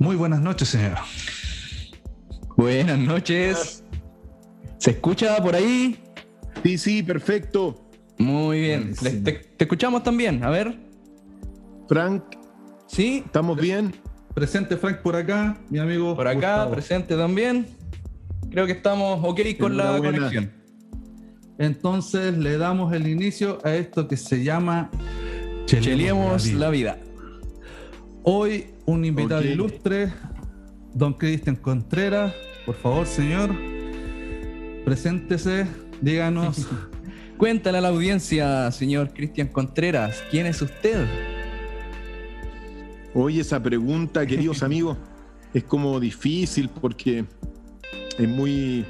Muy buenas noches, señor. Buenas noches. ¿Se escucha por ahí? Sí, sí, perfecto. Muy bien. Te, te escuchamos también. A ver. Frank, ¿Sí? ¿estamos bien? Presente Frank por acá, mi amigo. Por acá, Gustavo. presente también. Creo que estamos ok con la conexión. Entonces le damos el inicio a esto que se llama Cheliemos Vida. la vida. Hoy un invitado ilustre, don Cristian Contreras. Por favor, señor, preséntese, díganos. Cuéntale a la audiencia, señor Cristian Contreras, ¿quién es usted? Oye, esa pregunta, queridos amigos, es como difícil porque es muy,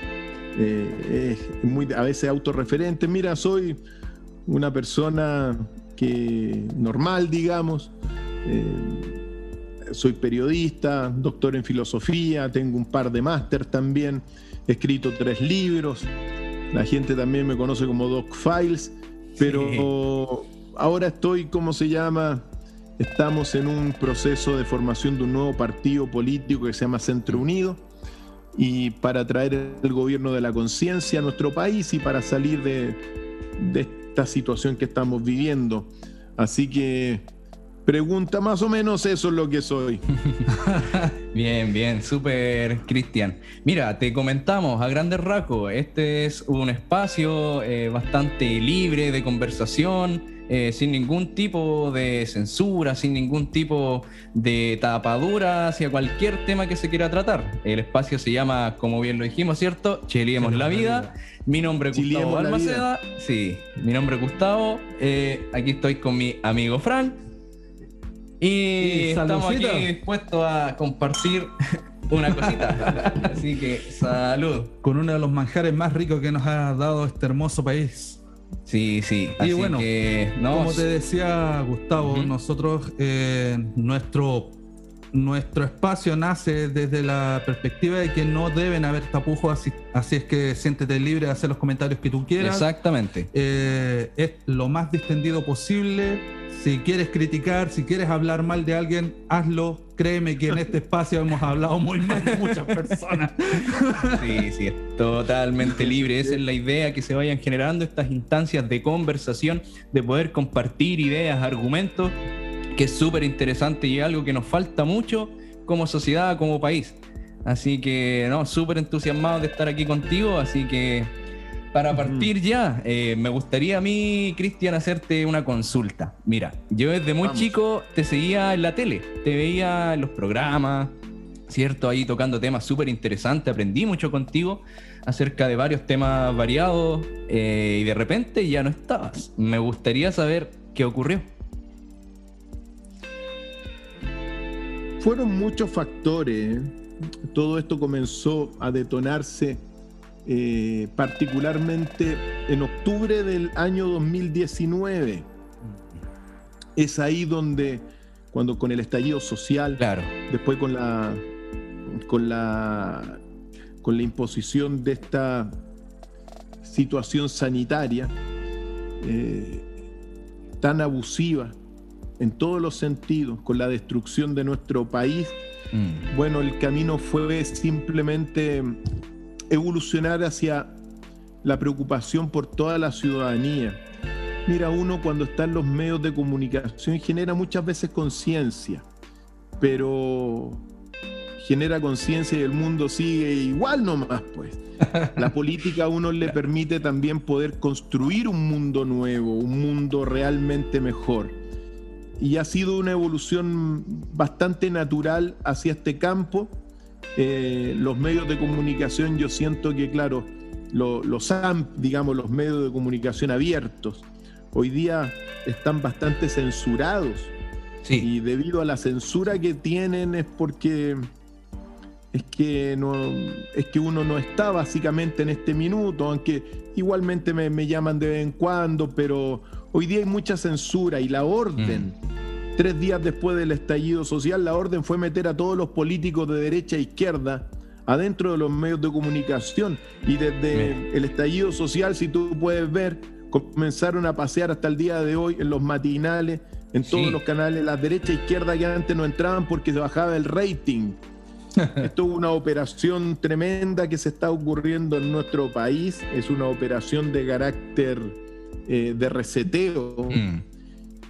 eh, es muy a veces autorreferente. Mira, soy una persona que normal, digamos. eh, soy periodista, doctor en filosofía, tengo un par de máster también, he escrito tres libros. La gente también me conoce como Doc Files, pero ahora estoy, ¿cómo se llama? Estamos en un proceso de formación de un nuevo partido político que se llama Centro Unido y para traer el gobierno de la conciencia a nuestro país y para salir de, de esta situación que estamos viviendo. Así que pregunta más o menos eso es lo que soy. Bien, bien, súper Cristian. Mira, te comentamos a grandes rasgos, este es un espacio eh, bastante libre de conversación, eh, sin ningún tipo de censura, sin ningún tipo de tapadura hacia cualquier tema que se quiera tratar. El espacio se llama, como bien lo dijimos, ¿cierto? Cheliemos la vida. Mi nombre es Gustavo Almaceda. Sí, mi nombre es Gustavo. Eh, aquí estoy con mi amigo Frank. Y Y estamos aquí dispuestos a compartir una cosita. Así que salud. con uno de los manjares más ricos que nos ha dado este hermoso país. Sí, sí. Y Así bueno, que, no, Como te decía Gustavo, nosotros, eh, nuestro, nuestro espacio nace desde la perspectiva de que no deben haber tapujos, así, así es que siéntete libre de hacer los comentarios que tú quieras. exactamente. Eh, es lo más distendido posible. Si quieres criticar, si quieres hablar mal de alguien, hazlo. Créeme que en este espacio hemos hablado muy mal de muchas personas. Sí, sí, es totalmente libre. Esa es la idea, que se vayan generando estas instancias de conversación, de poder compartir ideas, argumentos, que es súper interesante y es algo que nos falta mucho como sociedad, como país. Así que, no, súper entusiasmado de estar aquí contigo. Así que, para partir ya, eh, me gustaría a mí, Cristian, hacerte una consulta. Mira, yo desde muy Vamos. chico te seguía en la tele, te veía en los programas, ¿cierto? Ahí tocando temas súper interesantes, aprendí mucho contigo acerca de varios temas variados eh, y de repente ya no estabas. Me gustaría saber qué ocurrió. Fueron muchos factores. Todo esto comenzó a detonarse eh, particularmente en octubre del año 2019. Es ahí donde, cuando con el estallido social, Claro, después con la, con la, con la imposición de esta situación sanitaria eh, tan abusiva en todos los sentidos, con la destrucción de nuestro país, Mm, bueno, el camino fue simplemente evolucionar hacia la preocupación por toda la ciudadanía. Mira, uno cuando está en los medios de comunicación genera muchas veces conciencia, pero genera conciencia y el mundo sigue igual nomás, pues. La política a uno le permite también poder construir un mundo nuevo, un mundo realmente mejor y ha sido una evolución bastante natural hacia este campo. Eh, los medios de comunicación, yo siento que, claro, lo- los AMP, digamos, los medios de comunicación abiertos, hoy día están bastante censurados. sí, Y debido a la censura que tienen es porque es que no es que uno no está básicamente en este minuto, aunque igualmente me, me llaman de vez en cuando, pero hoy día hay mucha censura y la orden, tres días después del estallido social, la orden fue meter a todos los políticos de derecha e izquierda adentro de los medios de comunicación. Y desde el estallido social, si tú puedes ver, comenzaron a pasear hasta el día de hoy en los matinales en todos los canales, la derecha e izquierda que antes no entraban porque se bajaba el rating. Esto es una operación tremenda que se está ocurriendo en nuestro país, es una operación de carácter eh, de reseteo. Mm.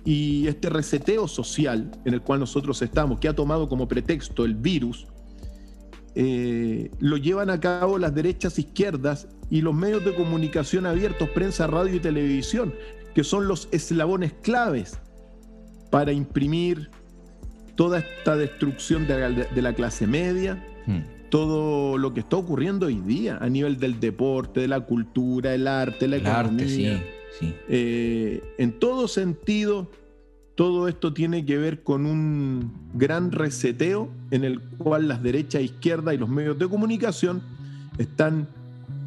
Y este reseteo social en el cual nosotros estamos, que ha tomado como pretexto el virus, eh, lo llevan a cabo las derechas izquierdas y los medios de comunicación abiertos, prensa, radio y televisión, que son los eslabones claves para imprimir toda esta destrucción de la, clase media, hmm. todo lo que está ocurriendo hoy día a nivel del deporte, de la cultura, el arte, la economía. Eh, en todo sentido, todo esto tiene que ver con un gran reseteo en el cual las derechas, izquierda y los medios de comunicación están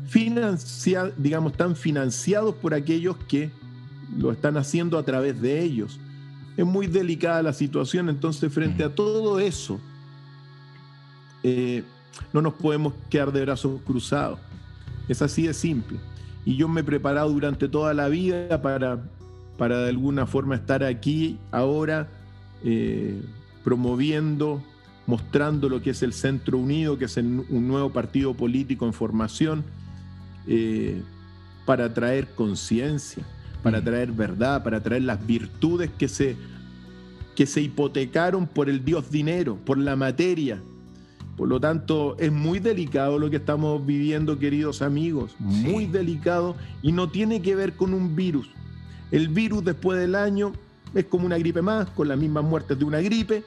financiados, digamos, están financiados por aquellos que lo están haciendo a través de ellos. Es muy delicada la situación, entonces frente a todo eso, eh, no nos podemos quedar de brazos cruzados. Es así de simple. Y yo me he preparado durante toda la vida para, para de alguna forma estar aquí ahora eh, promoviendo, mostrando lo que es el Centro Unido, que es un nuevo partido político en formación, eh, para traer conciencia para mm. traer verdad, para traer las virtudes que se, que se hipotecaron por el Dios dinero, por la materia. Por lo tanto, es muy delicado lo que estamos viviendo, queridos amigos, muy delicado y no tiene que ver con un virus. El virus después del año es como una gripe más, con las mismas muertes de una gripe,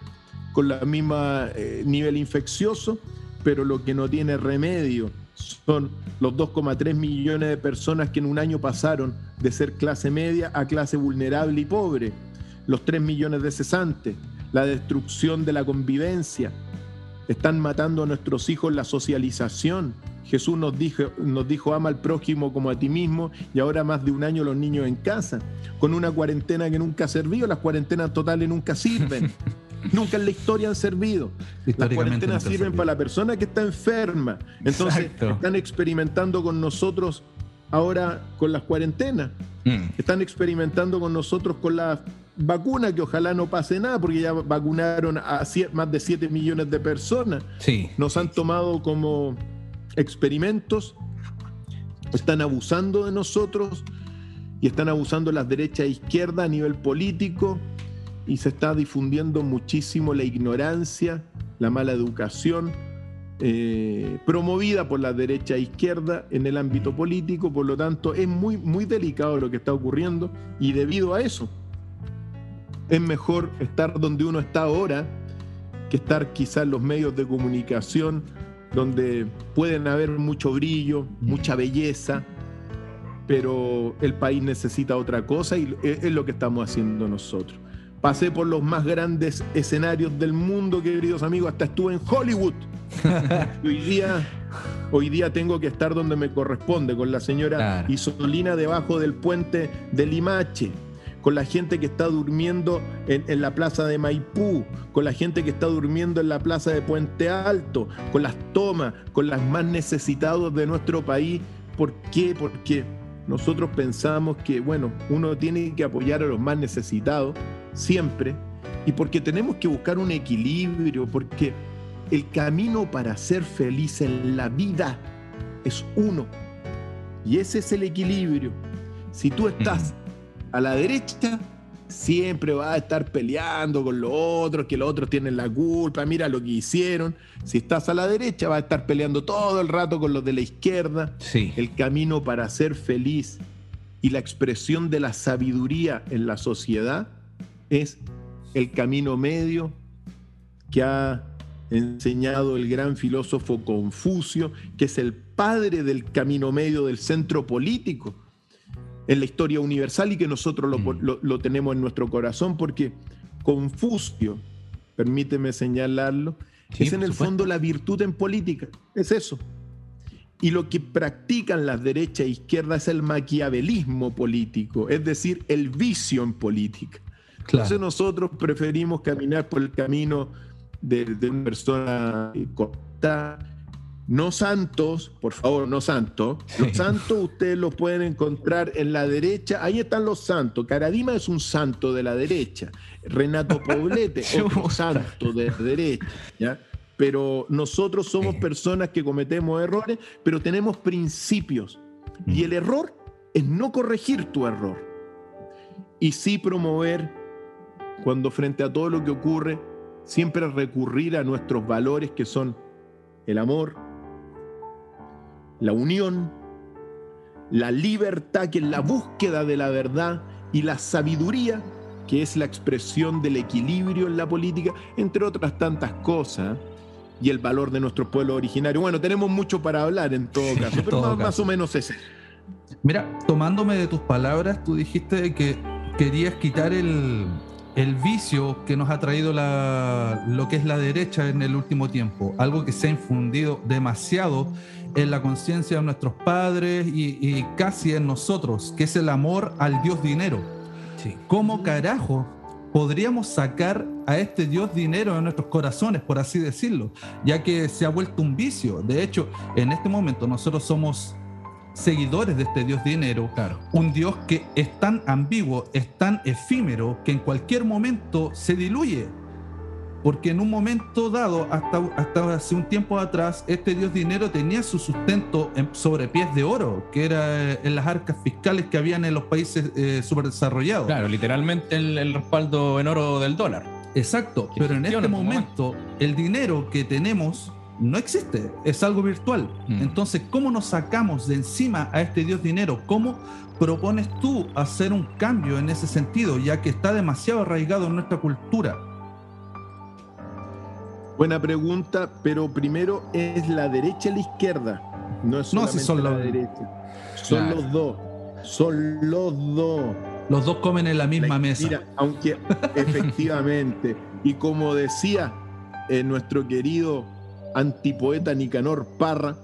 con el mismo eh, nivel infeccioso, pero lo que no tiene remedio son los 2,3 millones de personas que en un año pasaron de ser clase media a clase vulnerable y pobre, los 3 millones de cesantes, la destrucción de la convivencia, están matando a nuestros hijos la socialización. Jesús nos dijo, nos dijo, ama al prójimo como a ti mismo y ahora más de un año los niños en casa, con una cuarentena que nunca ha servido, las cuarentenas totales nunca sirven. Nunca en la historia han servido. Las cuarentenas sirven para la persona que está enferma. Entonces están experimentando con nosotros ahora con las cuarentenas. Mm. Están experimentando con nosotros con la vacuna, que ojalá no pase nada, porque ya vacunaron a más de 7 millones de personas. Nos han tomado como experimentos, están abusando de nosotros y están abusando las derechas e izquierda a nivel político y se está difundiendo muchísimo la ignorancia, la mala educación, eh, promovida por la derecha e izquierda en el ámbito político, por lo tanto es muy, muy delicado lo que está ocurriendo y debido a eso es mejor estar donde uno está ahora que estar quizás en los medios de comunicación donde pueden haber mucho brillo, mucha belleza, pero el país necesita otra cosa y es lo que estamos haciendo nosotros. Pasé por los más grandes escenarios del mundo, queridos amigos, hasta estuve en Hollywood. hoy día, hoy día tengo que estar donde me corresponde, con la señora Isolina debajo del puente de Limache, con la gente que está durmiendo en, la plaza de Maipú, con la gente que está durmiendo en la plaza de Puente Alto, con las tomas, con las más necesitados de nuestro país. ¿Por qué? Porque nosotros pensamos que, bueno, uno tiene que apoyar a los más necesitados siempre y porque tenemos que buscar un equilibrio, porque el camino para ser feliz en la vida es uno. Y ese es el equilibrio. Si tú estás a la derecha, siempre vas a estar peleando con los otros, que los otros tienen la culpa, mira lo que hicieron. Si estás a la derecha, vas a estar peleando todo el rato con los de la izquierda. El camino para ser feliz y la expresión de la sabiduría en la sociedad es el camino medio que ha enseñado el gran filósofo Confucio, que es el padre del camino medio del centro político en la historia universal y que nosotros lo, mm. tenemos en nuestro corazón, porque Confucio, permíteme señalarlo, es en el fondo la virtud en política, es eso. Y lo que practican las derechas e izquierdas es el maquiavelismo político, es decir, el vicio en política. Entonces nosotros preferimos caminar por el camino de, una persona corta, no santos, por favor, no santos. Los santos ustedes los pueden encontrar en la derecha. Ahí están los santos. Caradima es un santo de la derecha. Renato Poblete, otro santo de la derecha. ¿ya? Pero nosotros somos personas que cometemos errores, pero tenemos principios. Y el error es no corregir tu error. Y sí promover, cuando frente a todo lo que ocurre, siempre recurrir a nuestros valores que son el amor, la unión, la libertad, que es la búsqueda de la verdad, y la sabiduría, que es la expresión del equilibrio en la política, entre otras tantas cosas, y el valor de nuestro pueblo originario. Bueno, tenemos mucho para hablar en todo caso, pero más, o menos ese. Mira, tomándome de tus palabras, tú dijiste que querías quitar el, el vicio que nos ha traído la, lo que es la derecha en el último tiempo, algo que se ha infundido demasiado en la conciencia de nuestros padres y, casi en nosotros, que es el amor al Dios dinero. ¿Cómo carajo podríamos sacar a este Dios dinero de nuestros corazones, por así decirlo? Ya que se ha vuelto un vicio. De hecho, en este momento nosotros somos seguidores de este Dios dinero, un Dios que es tan ambiguo, es tan efímero, que en cualquier momento se diluye porque en un momento dado, hasta, hasta hace un tiempo atrás, este dios dinero tenía su sustento sobre pies de oro, que era eh, en las arcas fiscales que habían en los países eh, subdesarrollados. Claro, literalmente el, respaldo en oro del dólar. Exacto, pero en este momento el dinero que tenemos no existe, es algo virtual. Mm. Entonces, ¿cómo nos sacamos de encima a este dios dinero? ¿Cómo propones tú hacer un cambio en ese sentido, ya que está demasiado arraigado en nuestra cultura? Buena pregunta, pero primero es la derecha y la izquierda. No es solamente son la derecha. Son los dos. Son los dos. Los dos comen en la misma mesa. Mira, aunque efectivamente, y como decía eh, nuestro querido antipoeta Nicanor Parra,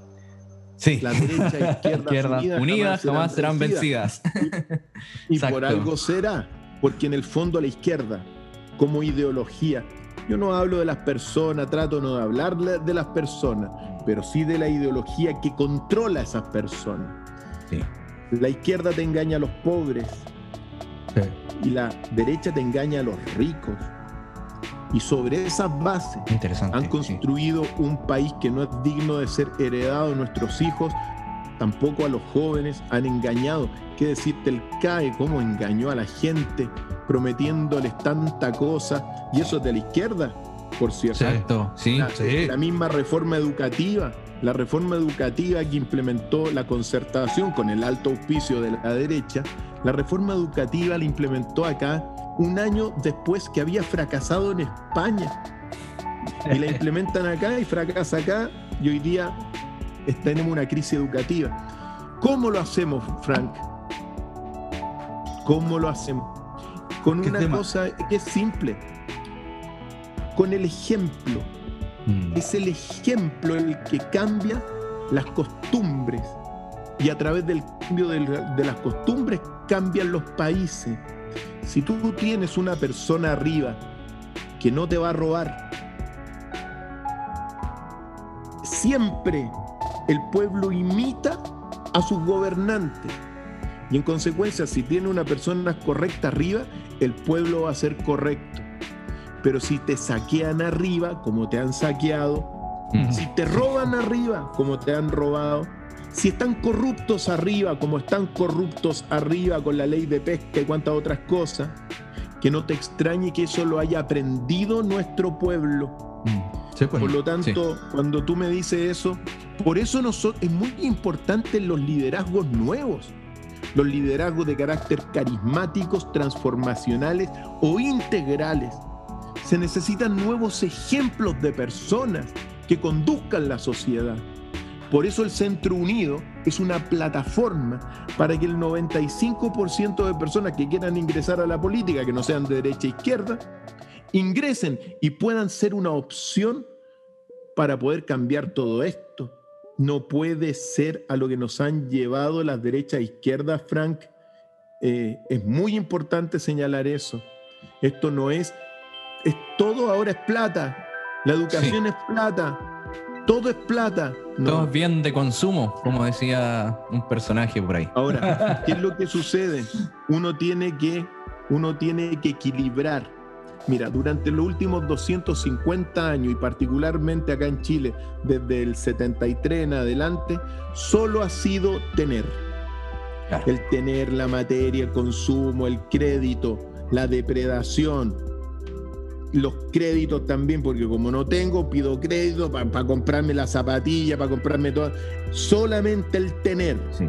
sí. la derecha e izquierda, unidas, jamás, serán, vencidas. y por algo será, porque en el fondo la izquierda, como ideología, yo no hablo de las personas, trato no de hablar de las personas, pero sí de la ideología que controla a esas personas. La izquierda te engaña a los pobres y la derecha te engaña a los ricos. Y sobre esas bases han construido un país que no es digno de ser heredado a nuestros hijos, tampoco a los jóvenes, han engañado. ¿Qué decirte el CAE? ¿Cómo engañó a la gente prometiéndoles tanta cosa? Y eso es de la izquierda, por cierto. Exacto, sí, la, la misma reforma educativa, la reforma educativa que implementó la concertación con el alto auspicio de la derecha, la reforma educativa la implementó acá un año después que había fracasado en España. Y la implementan acá y fracasa acá y hoy día tenemos una crisis educativa. ¿Cómo lo hacemos, Frank? ¿Cómo lo hacemos? Con una cosa que es simple, con el ejemplo. Mm. Es el ejemplo el que cambia las costumbres y a través del cambio de, de las costumbres cambian los países. Si tú tienes una persona arriba que no te va a robar, siempre el pueblo imita a sus gobernantes. Y en consecuencia, si tiene una persona correcta arriba, el pueblo va a ser correcto. Pero si te saquean arriba, como te han saqueado, si te roban arriba, como te han robado, si están corruptos arriba, como están corruptos arriba con la ley de pesca y cuantas otras cosas, que no te extrañe que eso lo haya aprendido nuestro pueblo. Mm. Pues. por lo tanto, cuando tú me dices eso, por eso es muy importante los liderazgos nuevos los liderazgos de carácter carismáticos, transformacionales o integrales. Se necesitan nuevos ejemplos de personas que conduzcan la sociedad. Por eso el Centro Unido es una plataforma para que el 95% de personas que quieran ingresar a la política, que no sean de derecha e izquierda, ingresen y puedan ser una opción para poder cambiar todo esto no puede ser a lo que nos han llevado las derechas e izquierdas, Frank. Eh, es muy importante señalar eso. Esto no es, es todo ahora es plata. La educación es plata. Todo es plata. No. Todo es bien de consumo, como decía un personaje por ahí. Ahora, ¿qué es lo que sucede? Uno tiene que, uno tiene que equilibrar. Mira, durante los últimos 250 años y particularmente acá en Chile, desde el 73 en adelante, solo ha sido tener. Claro. El tener la materia, el consumo, el crédito, la depredación, los créditos también, porque como no tengo, pido crédito para comprarme la zapatilla, para comprarme todo. Solamente el tener. Sí.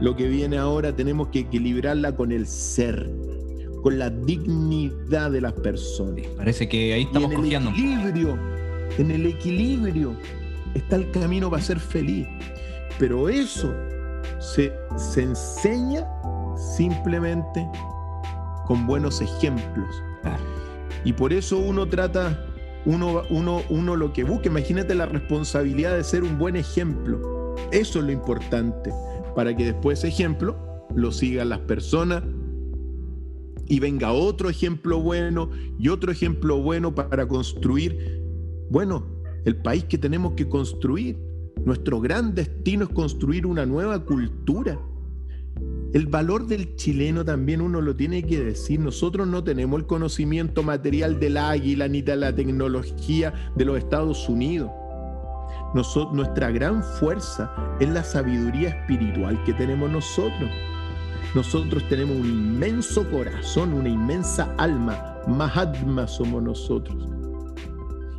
Lo que viene ahora tenemos que equilibrarla con el ser, con la dignidad de las personas. Parece que ahí Y estamos en el equilibrio, en el equilibrio está el camino para ser feliz. Pero eso se, se enseña simplemente con buenos ejemplos. Claro. Y por eso uno trata, uno, uno, uno lo que busca, imagínate la responsabilidad de ser un buen ejemplo. Eso es lo importante, para que después ese ejemplo lo sigan las personas y venga otro ejemplo bueno y otro ejemplo bueno para construir, bueno, el país que tenemos que construir. Nuestro gran destino es construir una nueva cultura. El valor del chileno también uno lo tiene que decir. Nosotros no tenemos el conocimiento material del águila ni de la tecnología de los Estados Unidos. Nuestra gran fuerza es la sabiduría espiritual que tenemos nosotros. Nosotros tenemos un inmenso corazón, una inmensa alma. Mahatma somos nosotros.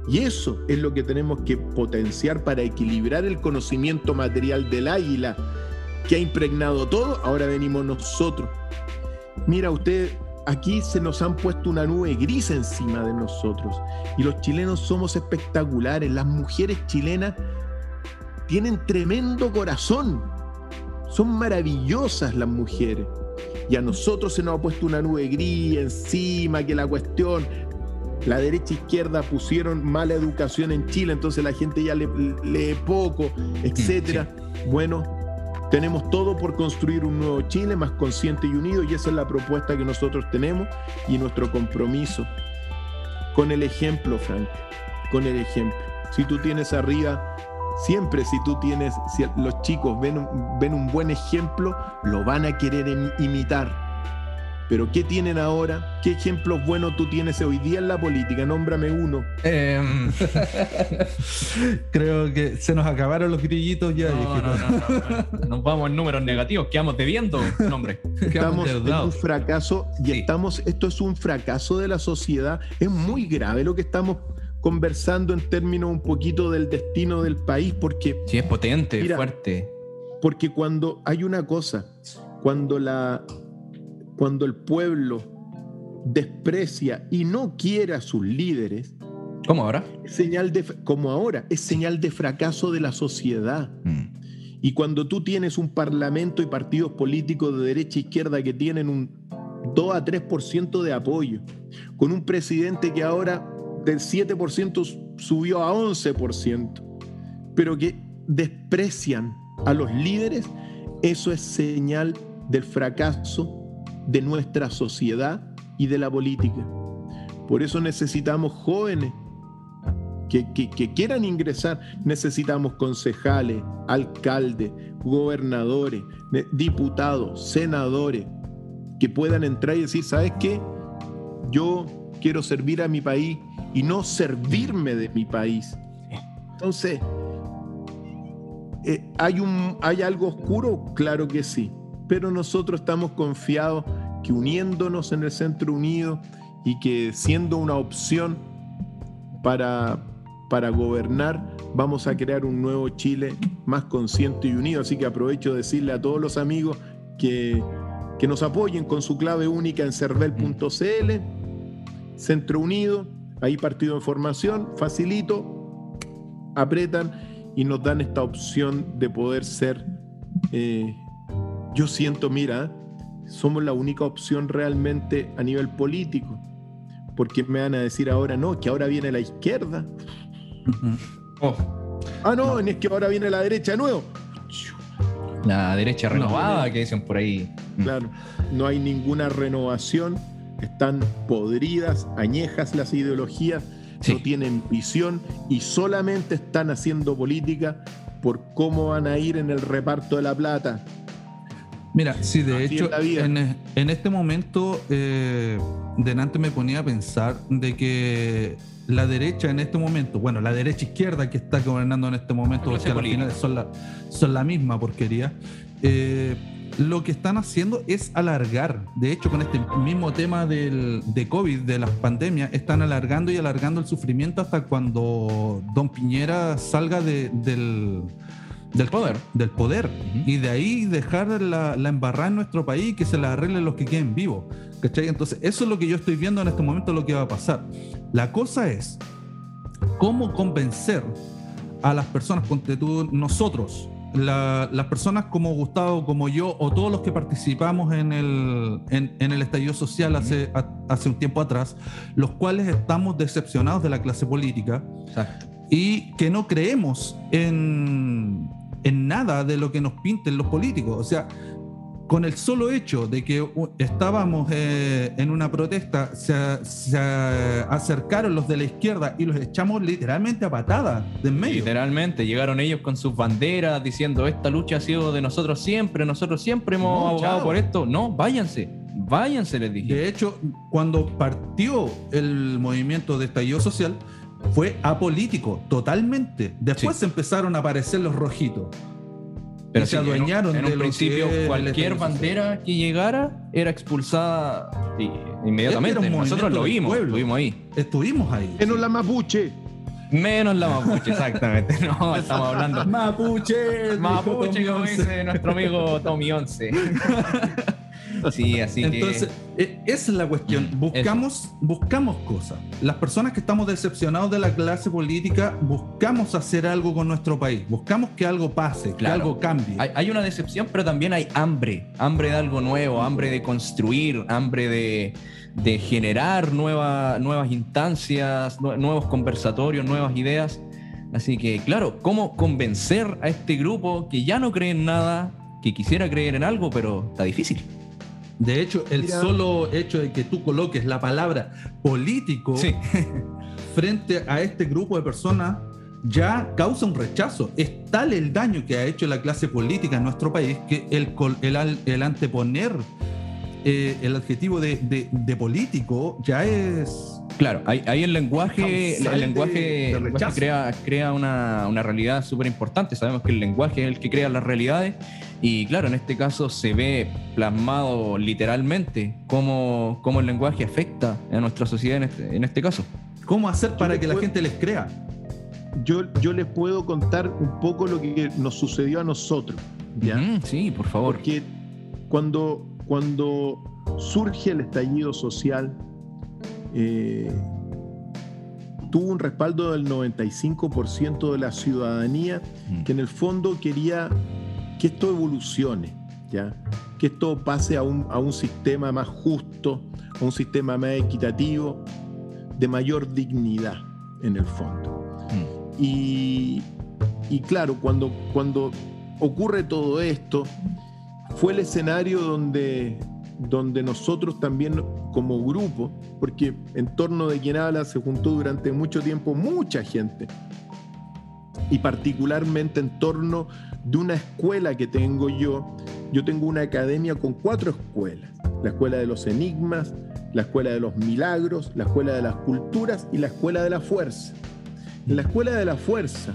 Y eso es lo que tenemos que potenciar para equilibrar el conocimiento material del águila que ha impregnado todo. Ahora venimos nosotros. Mira usted, aquí se nos han puesto una nube gris encima de nosotros. Y los chilenos somos espectaculares. Las mujeres chilenas tienen tremendo corazón. Son maravillosas las mujeres. Y a nosotros se nos ha puesto una nube gris encima, que la cuestión, la derecha e izquierda pusieron mala educación en Chile, entonces la gente ya le- lee poco, etcétera. Bueno, tenemos todo por construir un nuevo Chile más consciente y unido y esa es la propuesta que nosotros tenemos y nuestro compromiso. Con el ejemplo, Frank, con el ejemplo. Si tú tienes arriba, siempre si tú tienes, si los chicos ven, ven un buen ejemplo, lo van a querer im- imitar. Pero ¿qué tienen ahora? ¿Qué ejemplos buenos tú tienes hoy día en la política? Nómbrame uno. Em, Creo que se nos acabaron los grillitos ya. no, viejito. no, no, no. Nos vamos en números negativos, quedamos debiendo, hombre. Quedamos Estamos en un fracaso y Sí. estamos, esto es un fracaso de la sociedad. Es muy grave lo que estamos conversando en términos un poquito del destino del país, porque, Sí, es potente, Mira. fuerte. porque cuando hay una cosa, cuando, la, cuando el pueblo desprecia y no quiere a sus líderes, ¿Cómo ahora? es señal de, como ahora, es señal de fracaso de la sociedad. Mm. Y cuando tú tienes un parlamento y partidos políticos de derecha e izquierda que tienen un 2 a 3% de apoyo, con un presidente que ahora del 7% subió a 11%, pero que desprecian a los líderes, eso es señal del fracaso de nuestra sociedad y de la política. Por eso necesitamos jóvenes que, que- quieran ingresar, necesitamos concejales, alcaldes, gobernadores, diputados, senadores, que puedan entrar y decir, ¿sabes qué? Yo quiero servir a mi país y no servirme de mi país. Entonces, eh, ¿hay, un, ¿hay algo oscuro? Claro que sí, pero nosotros estamos confiados que uniéndonos en el Centro Unido y que siendo una opción para, para gobernar, vamos a crear un nuevo Chile más consciente y unido. Así que aprovecho de decirle a todos los amigos que, que nos apoyen con su clave única en cervel.cl, Centro Unido, ahí partido de formación, facilito, apretan y nos dan esta opción de poder ser, eh, yo siento, mira, somos la única opción realmente a nivel político, porque me van a decir ahora no, que ahora viene la izquierda, Oh, ah no, es que ahora viene la derecha de nuevo, la derecha renovada que dicen por ahí. Mm. claro, no hay ninguna renovación, están podridas, añejas las ideologías, no tienen visión y solamente están haciendo política por cómo van a ir en el reparto de la plata. Mira, sí, de hecho, en, este momento, eh, delante me ponía a pensar de que la derecha en este momento, bueno, la derecha izquierda que está gobernando en este momento, porque al final son la, son la misma porquería, eh, lo que están haciendo es alargar. De hecho, con este mismo tema del, de COVID, de las pandemias, están alargando y alargando el sufrimiento hasta cuando Don Piñera salga del, del poder. Del poder. Y de ahí dejar la, la embarrada en nuestro país y que se la arreglen los que queden vivos. ¿Cachai? Entonces, eso es lo que yo estoy viendo en este momento, lo que va a pasar. La cosa es cómo convencer a las personas, ponte tú, nosotros, las personas como Gustavo, como yo, o todos los que participamos en el, en, el estallido social hace, hace un tiempo atrás, los cuales estamos decepcionados de la clase política y que no creemos en, en nada de lo que nos pinten los políticos. O sea, con el solo hecho de que estábamos eh, en una protesta, se, acercaron los de la izquierda y los echamos literalmente a patada de en medio. Literalmente, llegaron ellos con sus banderas diciendo esta lucha ha sido de nosotros siempre, nosotros siempre hemos abogado por esto. No, váyanse, váyanse, les dije. De hecho, cuando partió el movimiento de estallido social, fue apolítico, totalmente. Después empezaron a aparecer los rojitos. Pero se adueñaron en un, principio cualquier bandera que llegara era expulsada inmediatamente. Nosotros lo vimos, estuvimos ahí. Estuvimos ahí. Menos la mapuche. Menos la mapuche, exactamente. No, estamos hablando. Mapuche. Mapuche, como dice nuestro amigo Tommy 11. Sí, así Entonces, e, esa es la cuestión. Mm, buscamos, buscamos cosas. Las personas que estamos decepcionados de la clase política, buscamos hacer algo con nuestro país. Buscamos que algo pase, que algo cambie. Hay, una decepción, pero también hay hambre. Hambre de algo nuevo, hambre de construir, hambre de, generar nuevas instancias, nuevos conversatorios, nuevas ideas. Así que, claro, ¿cómo convencer a este grupo que ya no cree en nada, que quisiera creer en algo, pero está difícil? De hecho, el solo hecho de que tú coloques la palabra político frente a este grupo de personas ya causa un rechazo. Es tal el daño que ha hecho la clase política en nuestro país que el, el, anteponer eh, el adjetivo de, político ya es... Claro, ahí, el lenguaje, el lenguaje, crea, crea una, una realidad súper importante. Sabemos que el lenguaje es el que crea las realidades y claro, en este caso se ve plasmado literalmente cómo, cómo el lenguaje afecta a nuestra sociedad en este, en este caso. ¿Cómo hacer para que la gente les crea? Yo, yo les puedo contar un poco lo que nos sucedió a nosotros. ¿ya? sí, por favor. Porque cuando, cuando surge el estallido social, eh, tuvo un respaldo del 95% de la ciudadanía que en el fondo quería que esto evolucione, ¿ya? que esto pase a un, a un sistema más justo, a un sistema más equitativo, de mayor dignidad en el fondo. Mm. Y, y, claro, cuando, cuando ocurre todo esto, fue el escenario donde, donde nosotros también como grupo, porque en torno de quien habla se juntó durante mucho tiempo mucha gente, y particularmente en torno de una escuela que tengo yo. Yo tengo una academia con cuatro escuelas. La escuela de los enigmas, la escuela de los milagros, la escuela de las culturas y la escuela de la fuerza. En la escuela de la fuerza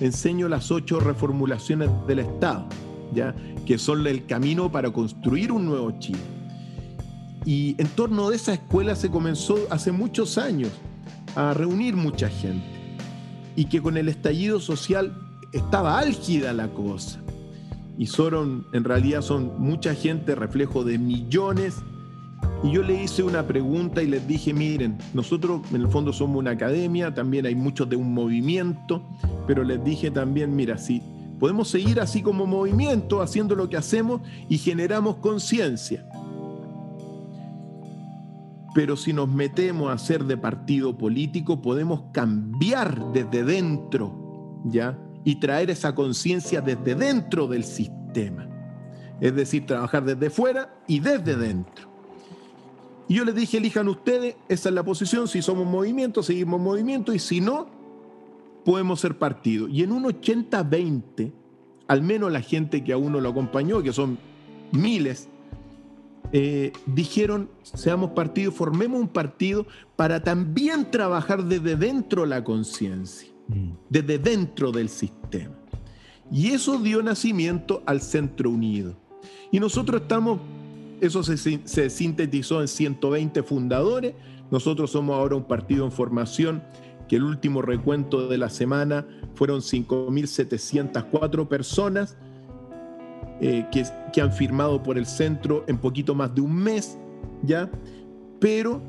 enseño las ocho reformulaciones del Estado, ¿ya? que son el camino para construir un nuevo Chile. Y en torno de esa escuela se comenzó hace muchos años a reunir mucha gente y que con el estallido social estaba álgida la cosa. Y son, en realidad son mucha gente, reflejo de millones. Y yo le hice una pregunta y les dije, miren, nosotros en el fondo somos una academia, también hay muchos de un movimiento, pero les dije también, mira, si podemos seguir así como movimiento, haciendo lo que hacemos y generamos conciencia. Pero si nos metemos a ser de partido político, podemos cambiar desde dentro, ¿ya? y traer esa conciencia desde dentro del sistema. Es decir, trabajar desde fuera y desde dentro. Y yo les dije, elijan ustedes, esa es la posición, si somos movimiento, seguimos movimiento, y si no, podemos ser partido. Y en un 80-20, al menos la gente que a uno lo acompañó, que son miles, eh, dijeron, seamos partido, formemos un partido para también trabajar desde dentro la conciencia, mm. desde dentro del sistema. Y eso dio nacimiento al Centro Unido. Y nosotros estamos, eso se, se sintetizó en 120 fundadores, nosotros somos ahora un partido en formación que el último recuento de la semana fueron 5.704 personas eh, que, han firmado por el centro en poquito más de un mes, ¿ya? Pero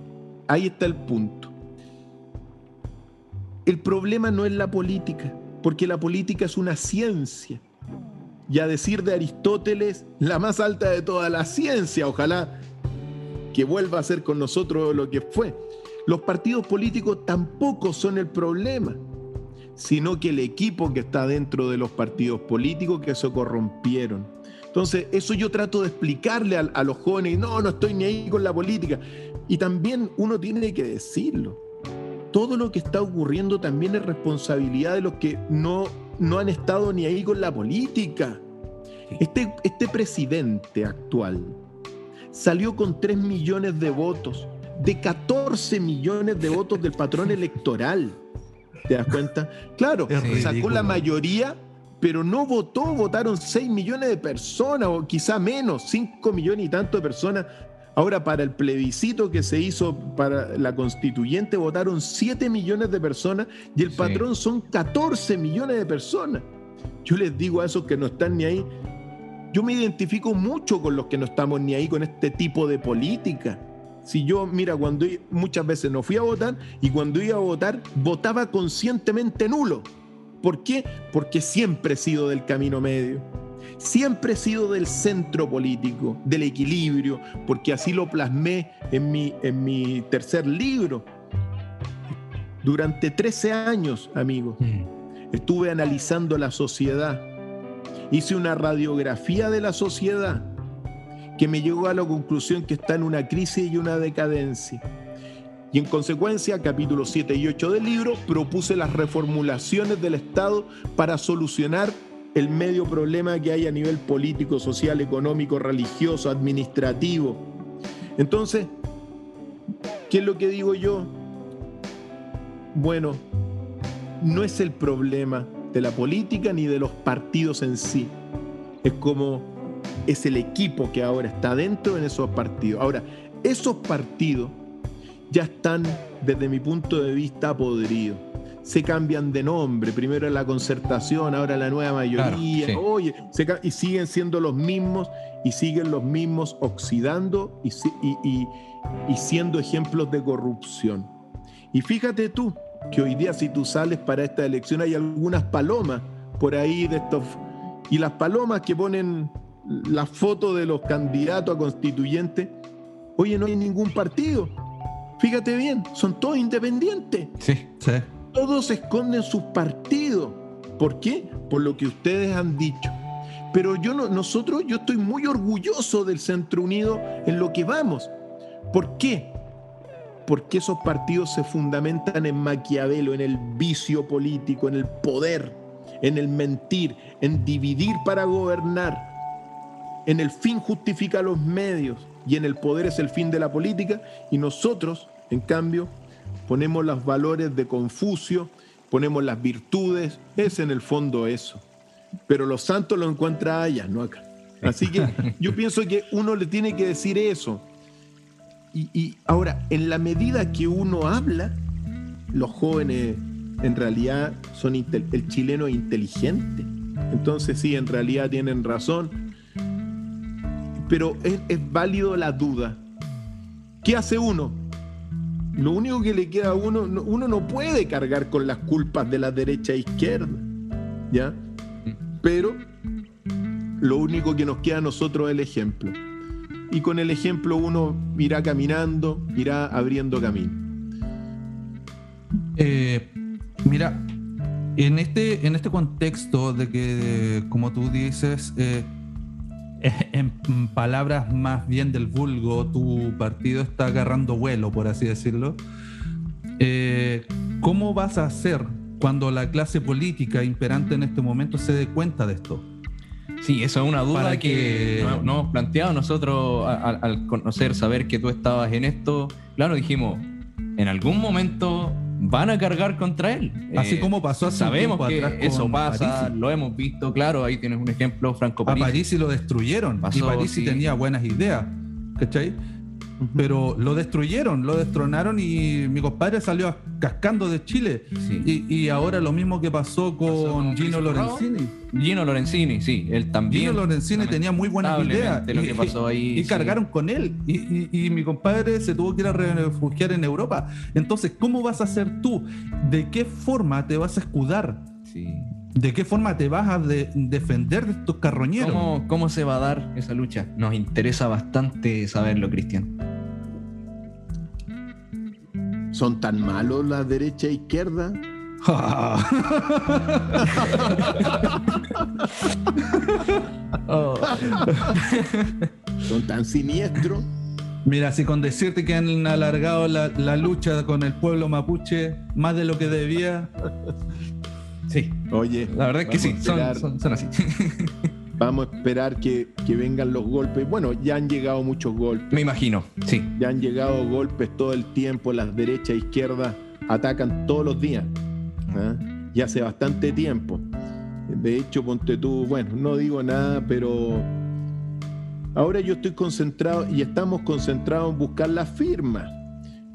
ahí está el punto. El problema no es la política, porque la política es una ciencia. Y a decir de Aristóteles, la más alta de toda la ciencia, ojalá que vuelva a ser con nosotros lo que fue. Los partidos políticos tampoco son el problema, sino que el equipo que está dentro de los partidos políticos que se corrompieron entonces, eso yo trato de explicarle a, los jóvenes, no, no estoy ni ahí con la política. Y también uno tiene que decirlo. Todo lo que está ocurriendo también es responsabilidad de los que no, no han estado ni ahí con la política. Este, este presidente actual salió con 3 millones de votos, de 14 millones de votos del patrón electoral. ¿Te das cuenta? Claro, sacó la mayoría pero no votó, votaron 6 millones de personas, o quizá menos, 5 millones y tanto de personas. Ahora, para el plebiscito que se hizo para la constituyente, votaron 7 millones de personas y el patrón son 14 millones de personas. Yo les digo a esos que no están ni ahí, yo me identifico mucho con los que no estamos ni ahí con este tipo de política. Si yo, mira, cuando muchas veces no fui a votar y cuando iba a votar, votaba conscientemente nulo ¿Por qué? Porque siempre he sido del camino medio. Siempre he sido del centro político, del equilibrio, porque así lo plasmé en mi, en mi tercer libro. Durante 13 años, amigos, mm. estuve analizando la sociedad. Hice una radiografía de la sociedad que me llegó a la conclusión que está en una crisis y una decadencia y en consecuencia, capítulo 7 y 8 del libro, propuse las reformulaciones del Estado para solucionar el medio problema que hay a nivel político, social, económico, religioso, administrativo. Entonces, ¿qué es lo que digo yo? Bueno, no es el problema de la política ni de los partidos en sí. Es como es el equipo que ahora está dentro en esos partidos. Ahora, esos partidos ya están, desde mi punto de vista, podridos. Se cambian de nombre, primero la concertación, ahora la nueva mayoría, oye, y siguen siendo los mismos y siguen los mismos oxidando y, y siendo ejemplos de corrupción. Y fíjate tú que hoy día si tú sales para esta elección hay algunas palomas por ahí de estos... Y las palomas que ponen la foto de los candidatos a constituyentes, oye, no hay ningún partido. Fíjate bien, son todos independientes. Sí, sí. Todos esconden sus partidos. ¿Por qué? Por lo que ustedes han dicho. Pero yo no, nosotros, yo estoy muy orgulloso del Centro Unido en lo que vamos. ¿Por qué? Porque esos partidos se fundamentan en Maquiavelo, en el vicio político, en el poder, en el mentir, en dividir para gobernar. En el fin justifica los medios y en el poder es el fin de la política, y nosotros, en cambio, ponemos los valores de Confucio, ponemos las virtudes, es en el fondo eso. Pero los santos lo encuentran allá, no acá. Así que yo pienso que uno le tiene que decir eso. Y, ahora, en la medida que uno habla, los jóvenes en realidad son el chileno es inteligente. Entonces sí, en realidad tienen razón pero es, válido la duda. ¿Qué hace uno? Lo único que le queda a uno, uno no puede cargar con las culpas de la derecha e izquierda, ¿ya? Pero lo único que nos queda a nosotros es el ejemplo. Y con el ejemplo uno irá caminando, irá abriendo camino. Eh, mira, en este, en este contexto de que, como tú dices, eh, en palabras más bien del vulgo, tu partido está agarrando vuelo, por así decirlo. Eh, ¿Cómo vas a hacer cuando la clase política imperante en este momento se dé cuenta de esto? Sí, eso es una duda que, nos hemos planteado nosotros al, conocer, saber que tú estabas en esto. Claro, dijimos, en algún momento van a cargar contra él. Así eh, como pasó hace Sabemos que eso pasa, lo hemos visto, claro, ahí tienes un ejemplo, Franco París. A París lo destruyeron, y París sí. tenía buenas ideas, ¿cachai? Pero lo destruyeron, lo destronaron y mi compadre salió cascando de Chile. Y, ahora lo mismo que pasó con, Gino Lorenzini. Gino Lorenzini, sí, él también. Gino Lorenzini tenía muy buenas ideas. De lo que pasó ahí, y, cargaron con él. Y, mi compadre se tuvo que ir a refugiar en Europa. Entonces, ¿cómo vas a hacer tú? ¿De qué forma te vas a escudar? Sí. ¿De qué forma te vas a defender de estos carroñeros? ¿Cómo, ¿Cómo, se va a dar esa lucha? Nos interesa bastante saberlo, Cristian. ¿Son tan malos la derecha e izquierda? ¿Son tan siniestros? Mira, si con decirte que han alargado la, la lucha con el pueblo mapuche más de lo que debía, Sí. Oye. La verdad es que sí, son, son, así. Vamos a esperar que, vengan los golpes. Bueno, ya han llegado muchos golpes. Me imagino, sí. Ya han llegado golpes todo el tiempo. Las derechas e izquierdas atacan todos los días. ¿ah? Y hace bastante tiempo. De hecho, ponte tú, bueno, no digo nada, pero ahora yo estoy concentrado y estamos concentrados en buscar la firma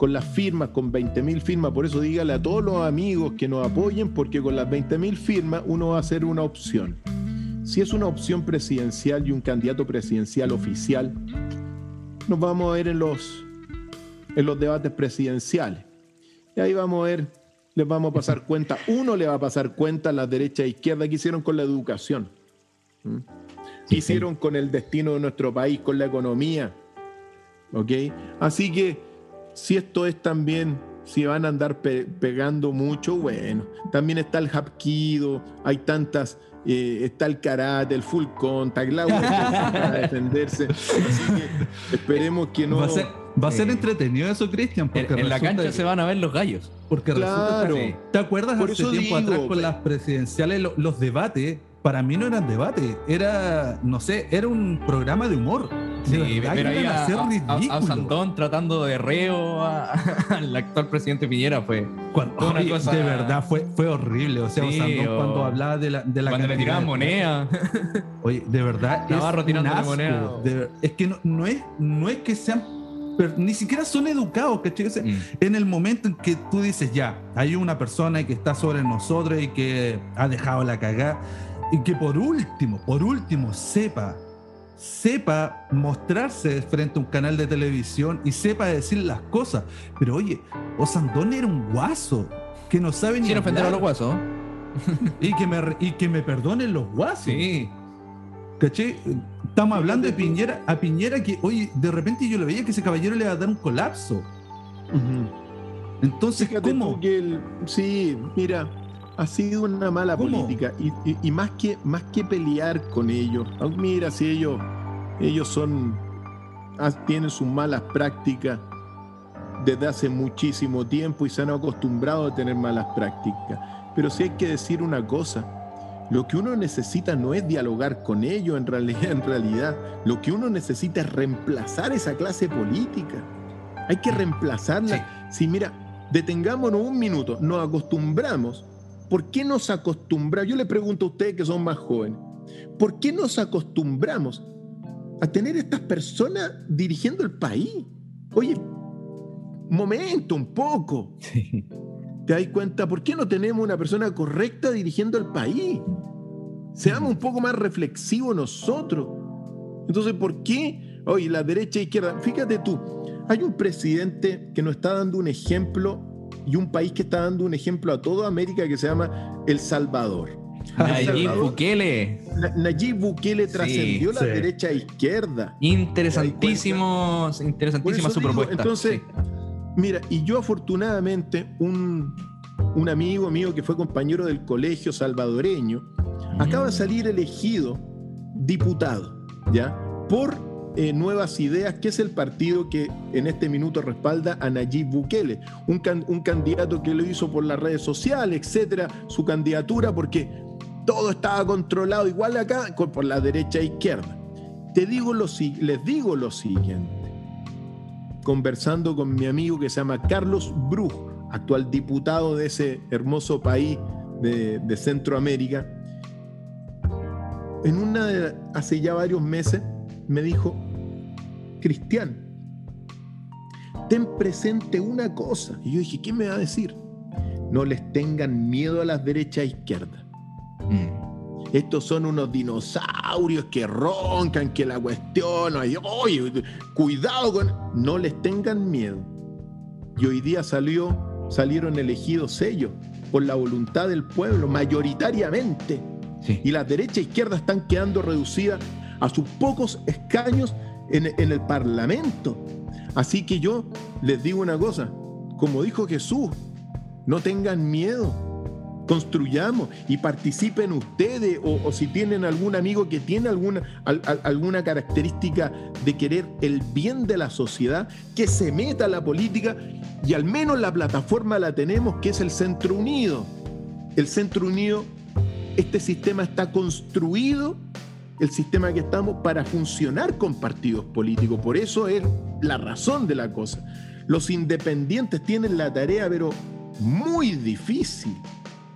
con las firmas, con 20.000 firmas. Por eso dígale a todos los amigos que nos apoyen, porque con las 20.000 firmas uno va a hacer una opción. Si es una opción presidencial y un candidato presidencial oficial, nos vamos a ver en los, en los debates presidenciales. Y ahí vamos a ver, les vamos a pasar cuenta. Uno le va a pasar cuenta a la derecha e izquierda que hicieron con la educación. ¿Qué hicieron con el destino de nuestro país, con la economía? ¿Ok? Así que si esto es también, si van a andar pegando mucho, bueno, también está el hapkido, hay tantas, eh, está el karate, el full contact, la para defenderse. Así que esperemos que no. Va a ser, entretenido eso, Cristian. Porque en, la cancha se van a ver los gallos. Porque claro. ¿Te acuerdas Por hace tiempo atrás con pues. las presidenciales, los debates? Para mí no eran debate, era, no sé, era un programa de humor. Sí, pero ahí a, a, a, Sandón tratando de reo al actual presidente Piñera fue cuando, de verdad fue, fue horrible. O sea, Sandón cuando hablaba de la, de la cuando le tiraban moneda. Oye, de verdad es tirando moneda. es que no, no, es, no es que sean pero ni siquiera son educados, ¿cachai? Mm. En el momento en que tú dices, ya, hay una persona que está sobre nosotros y que ha dejado la cagada, y que por último, por último, sepa, sepa mostrarse frente a un canal de televisión y sepa decir las cosas. Pero oye, Osandón era un guaso que no sabe ni. Sin ofender a los guasos. y, que me, y que me perdonen los guasos. Sí. ¿Caché? Estamos hablando de Piñera, a Piñera que, oye, de repente yo le veía que ese caballero le iba a dar un colapso. Entonces, ¿cómo? sí, mira, ha sido una mala política y, más, que, más que pelear con ellos, mira, si ellos, ellos son, ah, tienen sus malas prácticas desde hace muchísimo tiempo y se han acostumbrado a tener malas prácticas. Pero sí hay que decir una cosa, lo que uno necesita no es dialogar con ellos en realidad, en realidad. Lo que uno necesita es reemplazar esa clase política. Hay que reemplazarla. Si mira, detengámonos un minuto, nos acostumbramos ¿Por qué nos acostumbramos? Yo le pregunto a ustedes que son más jóvenes, ¿por qué nos acostumbramos a tener estas personas dirigiendo el país? Oye, momento, un poco. ¿Te das cuenta? ¿Por qué no tenemos una persona correcta dirigiendo el país? Seamos un poco más reflexivos nosotros. Entonces, ¿por qué? Oye, la derecha e izquierda. Fíjate tú, hay un presidente que nos está dando un ejemplo y un país que está dando un ejemplo a toda América que se llama El Salvador. Nayib Bukele. Nayib Bukele trascendió la derecha e izquierda. Interesantísimo, interesantísima su propuesta. Entonces, mira, y yo afortunadamente, un, un amigo mío que fue compañero del colegio salvadoreño, acaba de salir elegido diputado. ¿ya? Por eh, Nuevas Ideas, que es el partido que en este minuto respalda a Nayib Bukele, un, un candidato que lo hizo por las redes sociales, etcétera, su candidatura, porque todo estaba controlado igual acá por la derecha e izquierda. Te digo lo, les digo lo siguiente, conversando con mi amigo que se llama Carlos Bruj, actual diputado de ese hermoso país de, Centroamérica, en una hace ya varios meses me dijo, Cristian, ten presente una cosa. Y yo dije, ¿qué me va a decir? No les tengan miedo a las derechas e izquierdas. Mm. Estos son unos dinosaurios que roncan, que la cuestión, oye, cuidado con... No les tengan miedo. Y hoy día salió, salieron elegidos ellos por la voluntad del pueblo, mayoritariamente. Y las derechas e izquierdas están quedando reducidas a sus pocos escaños en, el Parlamento. Así que yo les digo una cosa, como dijo Jesús, no tengan miedo, construyamos y participen ustedes o, si tienen algún amigo que tiene alguna, alguna característica de querer el bien de la sociedad, que se meta a la política y al menos la plataforma la tenemos que es el Centro Unido. El Centro Unido, este sistema está construido el sistema que estamos para funcionar con partidos políticos. Por eso es la razón de la cosa. Los independientes tienen la tarea, pero muy difícil,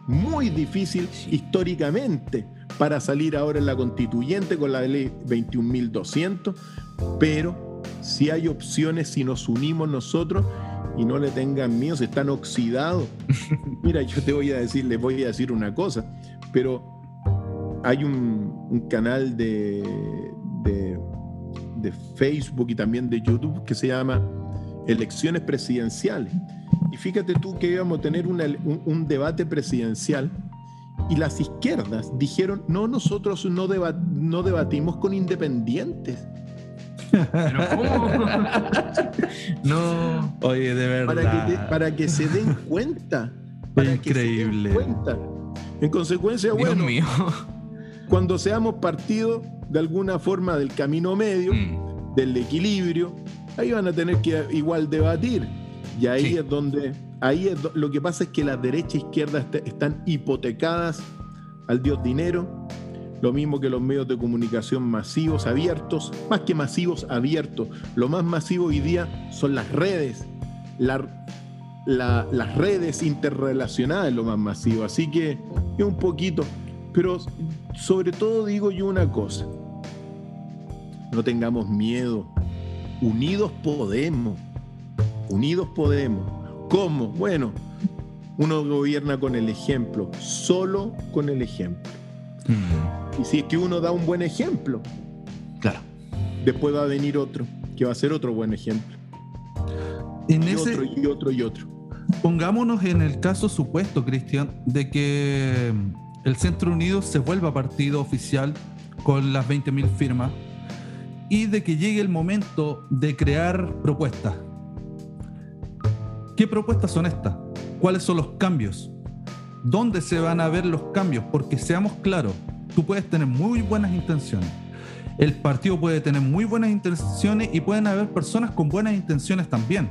muy difícil históricamente para salir ahora en la constituyente con la ley 21.200, pero si hay opciones si nos unimos nosotros y no le tengan miedo, se están oxidados. Mira, yo te voy a decir, les voy a decir una cosa, pero hay un, canal de, de, Facebook y también de YouTube que se llama Elecciones Presidenciales. Y fíjate tú que íbamos a tener un, debate presidencial y las izquierdas dijeron, no, nosotros no, no debatimos con independientes. ¿Pero cómo? no, oye, de verdad. Para que, para que se den cuenta. Increíble. cuenta. En consecuencia, Dios bueno. Mío cuando seamos partido de alguna forma del camino medio, mm. del equilibrio, ahí van a tener que igual debatir. Y ahí es donde, ahí es lo que pasa es que la derecha e izquierda están hipotecadas al dios dinero, lo mismo que los medios de comunicación masivos, abiertos, más que masivos, abiertos. Lo más masivo hoy día son las redes, las redes interrelacionadas, lo más masivo. Así que es un poquito, pero sobre todo digo yo una cosa, no tengamos miedo, unidos podemos, unidos podemos. ¿Cómo? Bueno, uno gobierna con el ejemplo, solo con el ejemplo. Mm. Y si es que uno da un buen ejemplo, claro. Después va a venir otro, que va a ser otro buen ejemplo. En y ese... otro, y otro, y otro. Pongámonos en el caso supuesto, Cristian, de que el Centro Unido se vuelva partido oficial con las 20.000 firmas y de que llegue el momento de crear propuestas. ¿Qué propuestas son estas? ¿Cuáles son los cambios? ¿Dónde se van a ver los cambios? Porque seamos claros, tú puedes tener muy buenas intenciones. El partido puede tener muy buenas intenciones y pueden haber personas con buenas intenciones también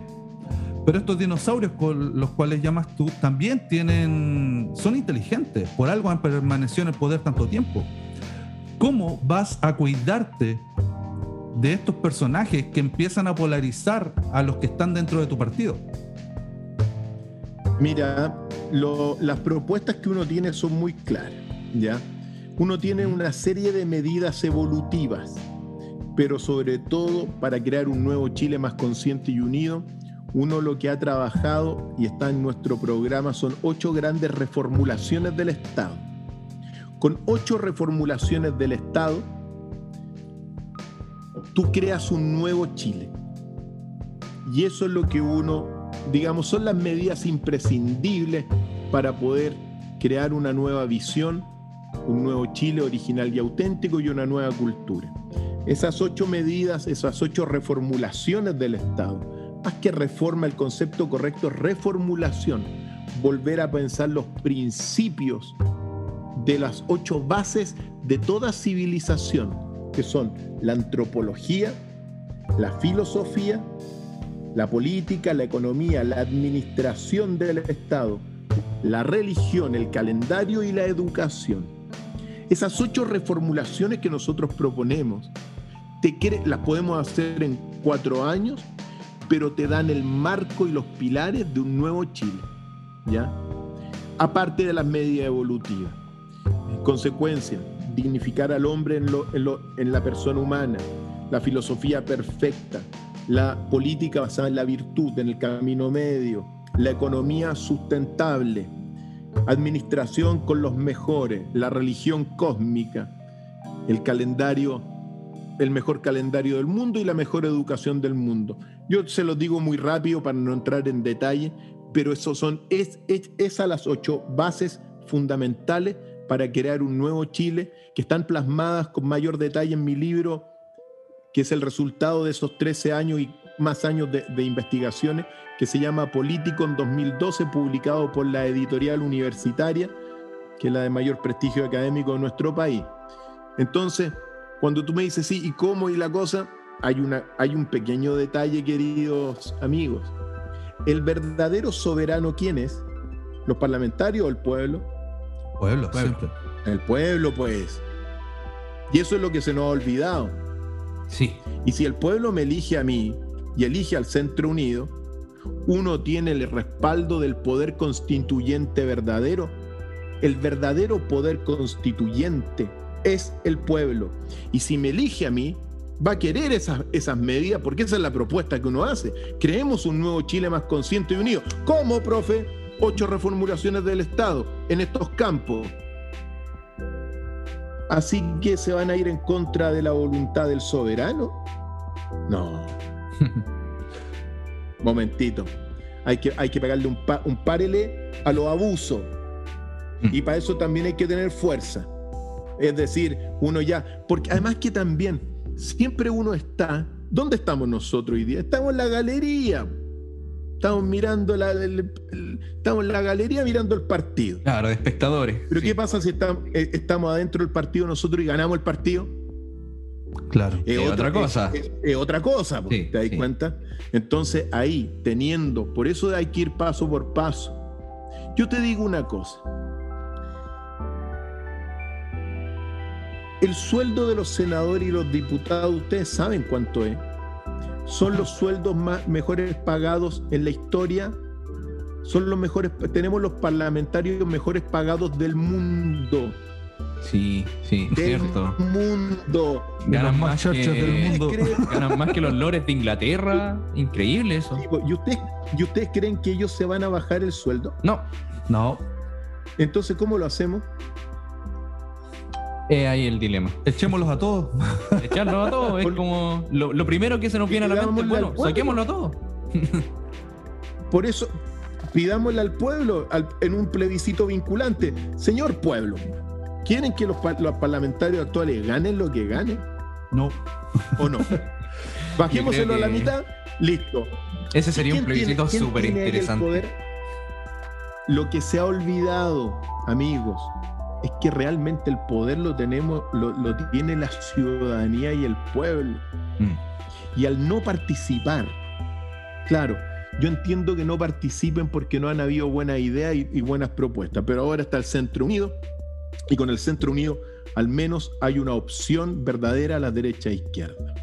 pero estos dinosaurios con los cuales llamas tú también tienen, son inteligentes, por algo han permanecido en el poder tanto tiempo. ¿Cómo vas a cuidarte de estos personajes que empiezan a polarizar a los que están dentro de tu partido? Mira, las propuestas que uno tiene son muy claras, ¿ya? Uno tiene una serie de medidas evolutivas, pero sobre todo para crear un nuevo Chile más consciente y unido, uno lo que ha trabajado y está en nuestro programa son ocho grandes reformulaciones del Estado. Con ocho reformulaciones del Estado, tú creas un nuevo Chile. Y eso es lo que uno, digamos, son las medidas imprescindibles para poder crear una nueva visión, un nuevo Chile original y auténtico y una nueva cultura. Esas ocho medidas, esas ocho reformulaciones del Estado más que reforma, el concepto correcto reformulación. Volver a pensar los principios de las ocho bases de toda civilización. que son la antropología, la filosofía, la política, la economía, la administración del Estado, la religión, el calendario y la educación. Esas ocho reformulaciones que nosotros proponemos, te las podemos hacer en cuatro años, pero te dan el marco y los pilares de un nuevo Chile. ¿ya? Aparte de las medidas evolutivas. En consecuencia, dignificar al hombre en, en la persona humana, la filosofía perfecta, la política basada en la virtud, en el camino medio, la economía sustentable, administración con los mejores, la religión cósmica, el calendario, el mejor calendario del mundo y la mejor educación del mundo. Yo se los digo muy rápido para no entrar en detalle, pero esos son es, es, esas las ocho bases fundamentales para crear un nuevo Chile que están plasmadas con mayor detalle en mi libro que es el resultado de esos 13 años y más años de, investigaciones, que se llama Político en 2012, publicado por la editorial universitaria, que es la de mayor prestigio académico de nuestro país. Entonces, cuando tú me dices, sí, ¿y cómo y la cosa? Hay, una, hay un pequeño detalle, queridos amigos. El verdadero soberano, ¿quién es? ¿Los parlamentarios o el pueblo? Pueblo, pueblo. siempre. El pueblo, pues. Y eso es lo que se nos ha olvidado Sí. Y si el pueblo me elige a mí y elige al Centro Unido, uno tiene el respaldo del poder constituyente verdadero. El verdadero poder constituyente es el pueblo. Y si me elige a mí, va a querer esas, esas medidas, porque esa es la propuesta que uno hace. Creemos un nuevo Chile más consciente y unido. ¿Cómo, profe? Ocho reformulaciones del Estado en estos campos Así que se van a ir en contra de la voluntad del soberano. No. Momentito. Hay que, hay que pegarle un, un párele a los abusos. Mm. Y para eso también hay que tener fuerza. Es decir, uno ya. Porque además que también, siempre uno está. ¿Dónde estamos nosotros hoy día? Estamos en la galería. Estamos mirando la, estamos en la galería mirando el partido. Claro, de espectadores. Pero ¿qué pasa si eh, estamos, adentro del partido nosotros y ganamos el partido? Claro. Es, otra, cosa. Es, otra cosa, ¿te das cuenta? Entonces ahí, teniendo, por eso hay que ir paso por paso. Yo te digo una cosa. El sueldo de los senadores y los diputados, ustedes saben cuánto es son los sueldos más, mejores pagados en la historia. Son los mejores, tenemos los parlamentarios mejores pagados del mundo. Sí, sí, del cierto. mundo. Ganan más, que, del mundo. ganan más que los lores de Inglaterra. Increíble eso. ¿Y ustedes, ¿Y ustedes creen que ellos se van a bajar el sueldo? No, no. Entonces, ¿cómo lo hacemos? Es ahí el dilema. Echémoslos a todos. Echarlos a todos. Es como lo, primero que se nos viene a la mente. Bueno, saquémoslo a todos. Por eso, pidámosle al pueblo en un plebiscito vinculante. Señor pueblo, ¿quieren que los, parlamentarios actuales ganen lo que ganen? No. ¿O no? Bajémoselo a la mitad, listo. Ese sería un plebiscito súper interesante. Lo que se ha olvidado, amigos, es que realmente el poder lo tenemos, lo, tiene la ciudadanía y el pueblo. Mm. Y al no participar, claro, yo entiendo que no participen porque no han habido buenas ideas y, buenas propuestas, pero ahora está el Centro Unido y con el Centro Unido al menos hay una opción verdadera a la derecha e izquierda.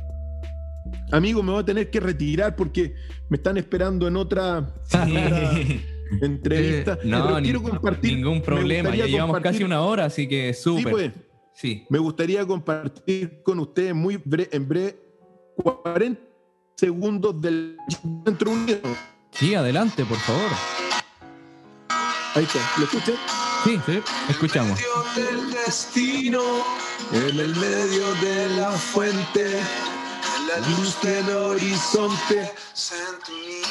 Amigo, me voy a tener que retirar porque me están esperando en otra, entrevista. no, quiero compartir. Ningún problema, ya llevamos casi una hora, así que súper. Sí, pues. Sí. Me gustaría compartir con ustedes muy en breve 40 segundos del Centro Unido. Sí, adelante, por favor. Ahí está, ¿lo escuchan? Sí, sí, escuchamos. Del destino, en el medio de la fuente, la luz del horizonte, Centro Unido.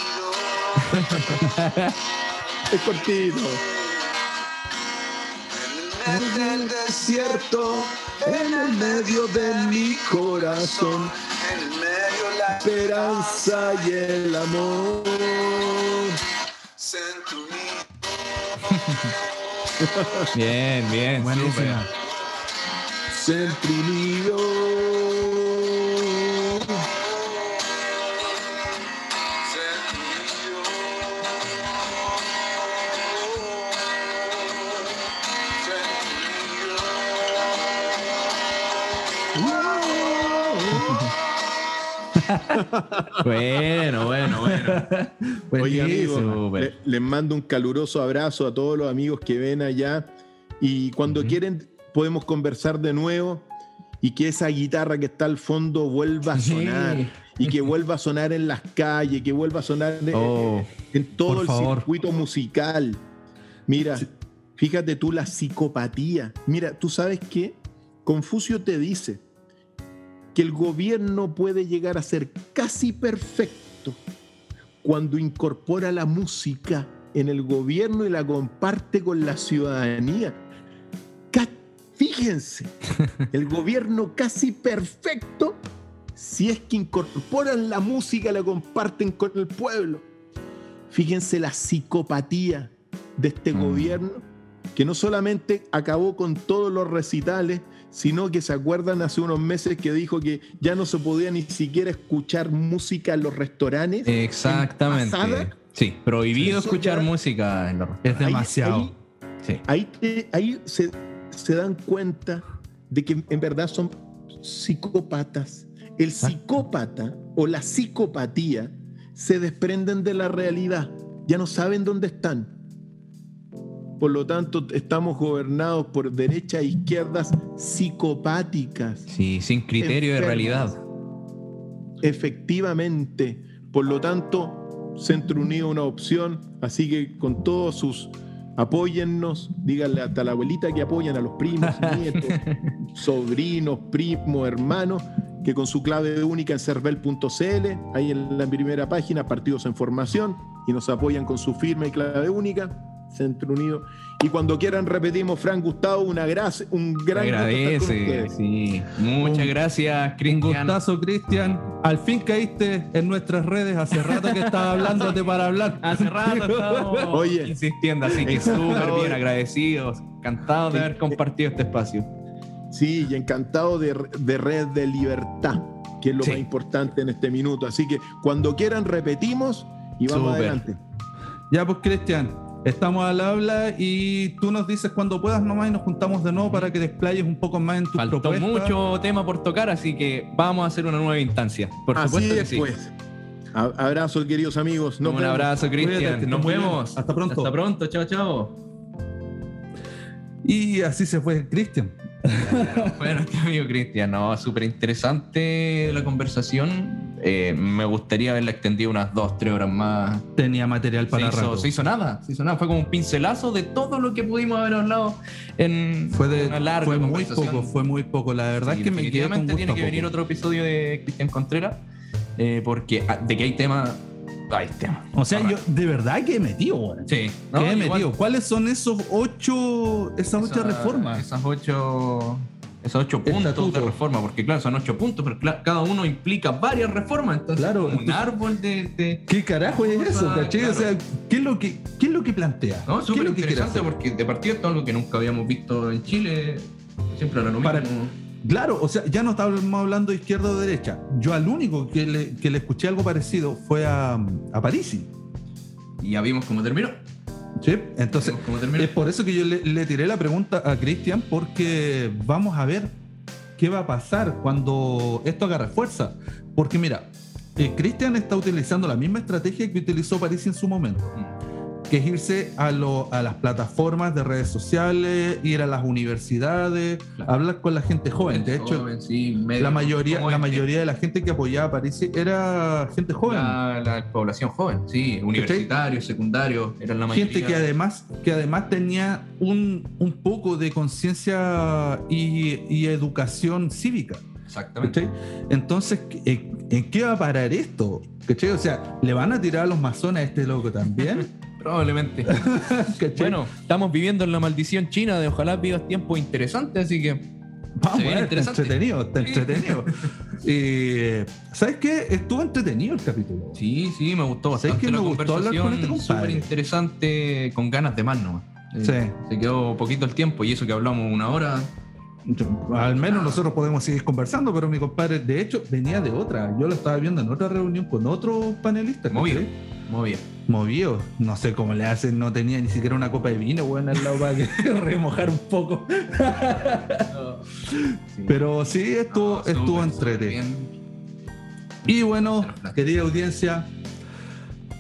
es cortito. En el desierto, en el medio de mi corazón, en el medio la esperanza y el amor. bien, bien, Centro Unido. Bueno, bueno, bueno. Oye, Súper. le- les mando un caluroso abrazo a todos los amigos que ven allá. Y cuando Ujú. quieren, podemos conversar de nuevo y que esa guitarra que está al fondo vuelva a sonar. Y que vuelva a sonar en las calles, que vuelva a sonar en, Oh, en todo el favor. circuito musical. Mira, fíjate tú la psicopatía. Mira, tú sabes que Confucio te dice que el gobierno puede llegar a ser casi perfecto cuando incorpora la música en el gobierno y la comparte con la ciudadanía. Fíjense, el gobierno casi perfecto si es que incorporan la música la comparten con el pueblo. Fíjense la psicopatía de este Mm. gobierno que no solamente acabó con todos los recitales, sino que se acuerdan hace unos meses que dijo que ya no se podía ni siquiera escuchar música en los restaurantes. exactamente. Sí, prohibido Eso escuchar ya- música en los Es Ahí- demasiado. ahí- Sí. ahí, te- ahí se, se dan cuenta de que en verdad son psicópatas. El psicópata o la psicopatía se desprenden de la realidad, ya no saben dónde están. Por lo tanto, estamos gobernados por derechas e izquierdas psicopáticas. Sí, sin criterio de realidad. Efectivamente. Por lo tanto, Centro Unido es una opción. Así que con todos sus apóyennos, díganle hasta la abuelita que apoyan a los primos, nietos, sobrinos, primos, hermanos, que con su clave única en cervel.cl, ahí en la primera página, partidos en formación, y nos apoyan con su firma y clave única. Centro Unido. Y cuando quieran repetimos, Fran Gustavo, una gracia, un gran Agradece, sí. Muchas Un- gracias, Un Cristian. gustazo, Cristian. Al fin caíste en nuestras redes. Hace rato que estaba hablándote para hablar. Hace rato Oye. insistiendo, así que súper bien agradecidos. Encantados de haber compartido este espacio. Sí, y encantado de, de Red de Libertad, que es lo Sí. más importante en este minuto. Así que cuando quieran repetimos y vamos adelante. Ya, pues, Cristian, estamos al habla y tú nos dices cuando puedas nomás y nos juntamos de nuevo para que desplayes un poco más en tu Faltó propuesta. mucho tema por tocar, así que vamos a hacer una nueva instancia. Por Así supuesto que es, sí. pues. A- Abrazo, queridos amigos. Nos un vemos. abrazo, Cristian. Nos vemos. Hasta pronto. Hasta pronto. Chao, chao. Y así se fue Cristian. Bueno, amigo Cristian, no, súper interesante la conversación. Eh, me gustaría haberla extendido unas dos, tres horas más. Tenía material Se para hizo, rato. se hizo nada, se hizo nada. Fue como un pincelazo de todo lo que pudimos haber hablado en Fue, de, una larga fue muy poco, fue muy poco. La verdad Sí, es que me quedé con gusto tiene que poco. venir otro episodio de Cristian Contreras, eh, porque ah, de que hay temas, O sea, yo de verdad que he metido, weón. Sí, ¿Qué he igual, metido? ¿Cuáles son esos ocho, esas ocho reformas? Esas ocho, esos ocho puntos Estatuto. de reforma, porque claro, son ocho puntos, pero cada uno implica varias reformas, entonces Claro, un árbol de... de- ¿Qué carajo es eso, cachai? O sea, ¿qué es lo que, qué es lo que plantea? No, ¿Qué es súper lo que quiere interesante porque de partida esto es algo que nunca habíamos visto en Chile, siempre era lo mismo. Para- Claro, o sea, ya no estamos hablando de izquierda o derecha. Yo al único que le, que le escuché algo parecido fue a, a Parisi. Y ya vimos cómo terminó. ¿sí? Entonces, Vimos cómo terminó. es por eso que yo le, le tiré la pregunta a Cristian, porque vamos a ver qué va a pasar cuando esto agarre fuerza. Porque mira, eh, Cristian está utilizando la misma estrategia que utilizó Parisi en su momento. Que es irse a, lo- a las plataformas de redes sociales, ir a las universidades, Claro. hablar con la gente joven. De hecho, Joven, sí, medio- la mayoría, la este, mayoría de la gente que apoyaba a París era gente joven. La, la población joven, sí, universitarios, secundarios, eran la mayoría. Gente que además, que además tenía un, un poco de conciencia y, y educación cívica. Exactamente. ¿cachai? Entonces, ¿en, en qué va a parar esto? ¿Cachai? O sea, ¿le van a tirar a los masones a este loco también? Probablemente. Bueno, estamos viviendo en la maldición china de ojalá vivas tiempos interesantes, así que Vamos ver, está entretenido, está entretenido. Eh, ¿Sabes qué? Estuvo entretenido el capítulo. sí, sí, me gustó ¿Sabes bastante qué? la Me gustó hablar con este súper compadre. interesante, con ganas de más nomás. Eh, Sí. Se quedó poquito el tiempo y eso que hablamos una hora. Al menos nosotros podemos seguir conversando, pero mi compadre, de hecho, venía de otra. Yo lo estaba viendo en otra reunión con otros panelistas. Movido. ¿cachai? Muy bien. Movido. No sé cómo le hacen, no tenía ni siquiera una copa de vino, weón, al lado para que remojar un poco. Sí. Pero sí, estuvo, No, estuvo entrete. Y bueno, querida audiencia,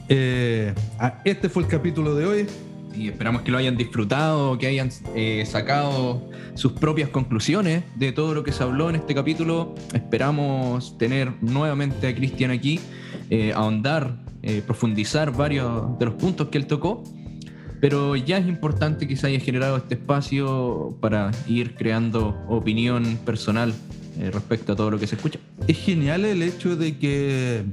eh, este fue el capítulo de hoy. Y esperamos que lo hayan disfrutado, que hayan eh, sacado sus propias conclusiones de todo lo que se habló en este capítulo. Esperamos tener nuevamente a Cristian aquí, eh, ahondar, eh, profundizar varios de los puntos que él tocó. Pero ya es importante que se haya generado este espacio para ir creando opinión personal eh, respecto a todo lo que se escucha. Es genial el hecho de que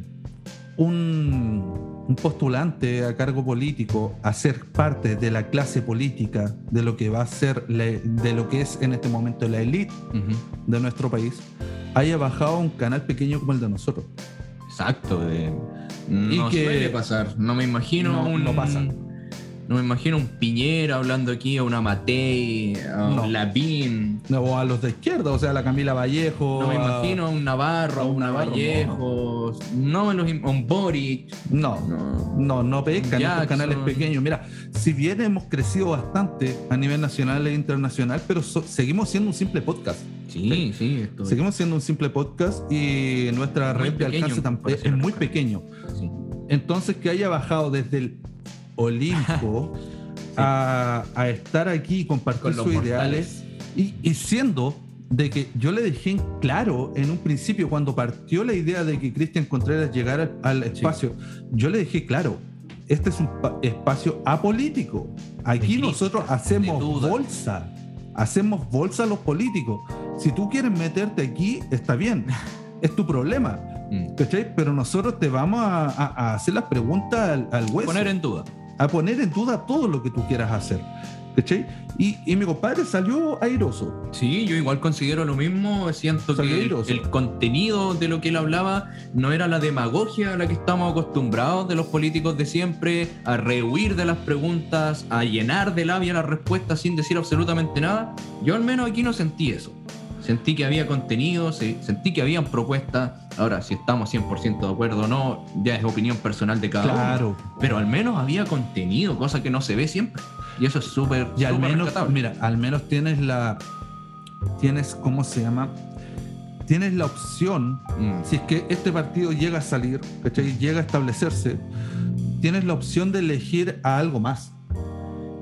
un, un postulante a cargo político, a ser parte de la clase política, de lo que va a ser, de lo que es en este momento la élite de nuestro país, haya bajado a un canal pequeño como el de nosotros. Exacto. de- no Y que- suele pasar. No me imagino No, un. no pasa. No me imagino un Piñera hablando aquí, a una Matei, a un No. Lavín. O a los de izquierda, o sea, la Camila Vallejo. No me a- imagino a un Navarro, a a un Navarro, Vallejo. No me los im- a un Boric. No, No. no, no pescan estos canales pequeños. Mira, si bien hemos crecido bastante a nivel nacional e internacional, pero so- seguimos siendo un simple podcast. Sí, sí. esto- Seguimos siendo un simple podcast y nuestra Muy red de alcance es, muy pequeño. sí. Entonces, que haya bajado desde el Olimpo a, a estar aquí y compartir sus mortales. ideales y, y siendo de que yo le dejé en claro en un principio cuando partió la idea de que Cristian Contreras llegara al, espacio, yo le dejé claro, este es un pa- espacio apolítico. Aquí De nosotros crítica, hacemos bolsa, hacemos bolsa a los políticos. Si tú quieres meterte aquí, está bien, es tu problema. Mm. Pero nosotros te vamos a, a- a hacer las preguntas al, al hueso, Poner en duda. A poner en duda todo lo que tú quieras hacer. ¿Cachai? Y, y mi compadre salió airoso. Sí, yo igual considero lo mismo. Siento Salió que el, airoso. el contenido de lo que él hablaba no era la demagogia a la que estamos acostumbrados de los políticos de siempre, a rehuir de las preguntas, a llenar de labia las respuestas sin decir absolutamente nada. Yo al menos aquí no sentí eso. Sentí que había contenido, sentí que habían propuestas. Ahora, si estamos 100% de acuerdo o no, ya es opinión personal de cada uno. Claro. Pero al menos había contenido, cosa que no se ve siempre. Y eso es súper. Y al menos, rescatable. mira, al menos tienes la. Tienes, ¿cómo se llama? Tienes la opción, Mm. si es que este partido llega a salir, ¿cachai? Llega a establecerse, tienes la opción de elegir a algo más.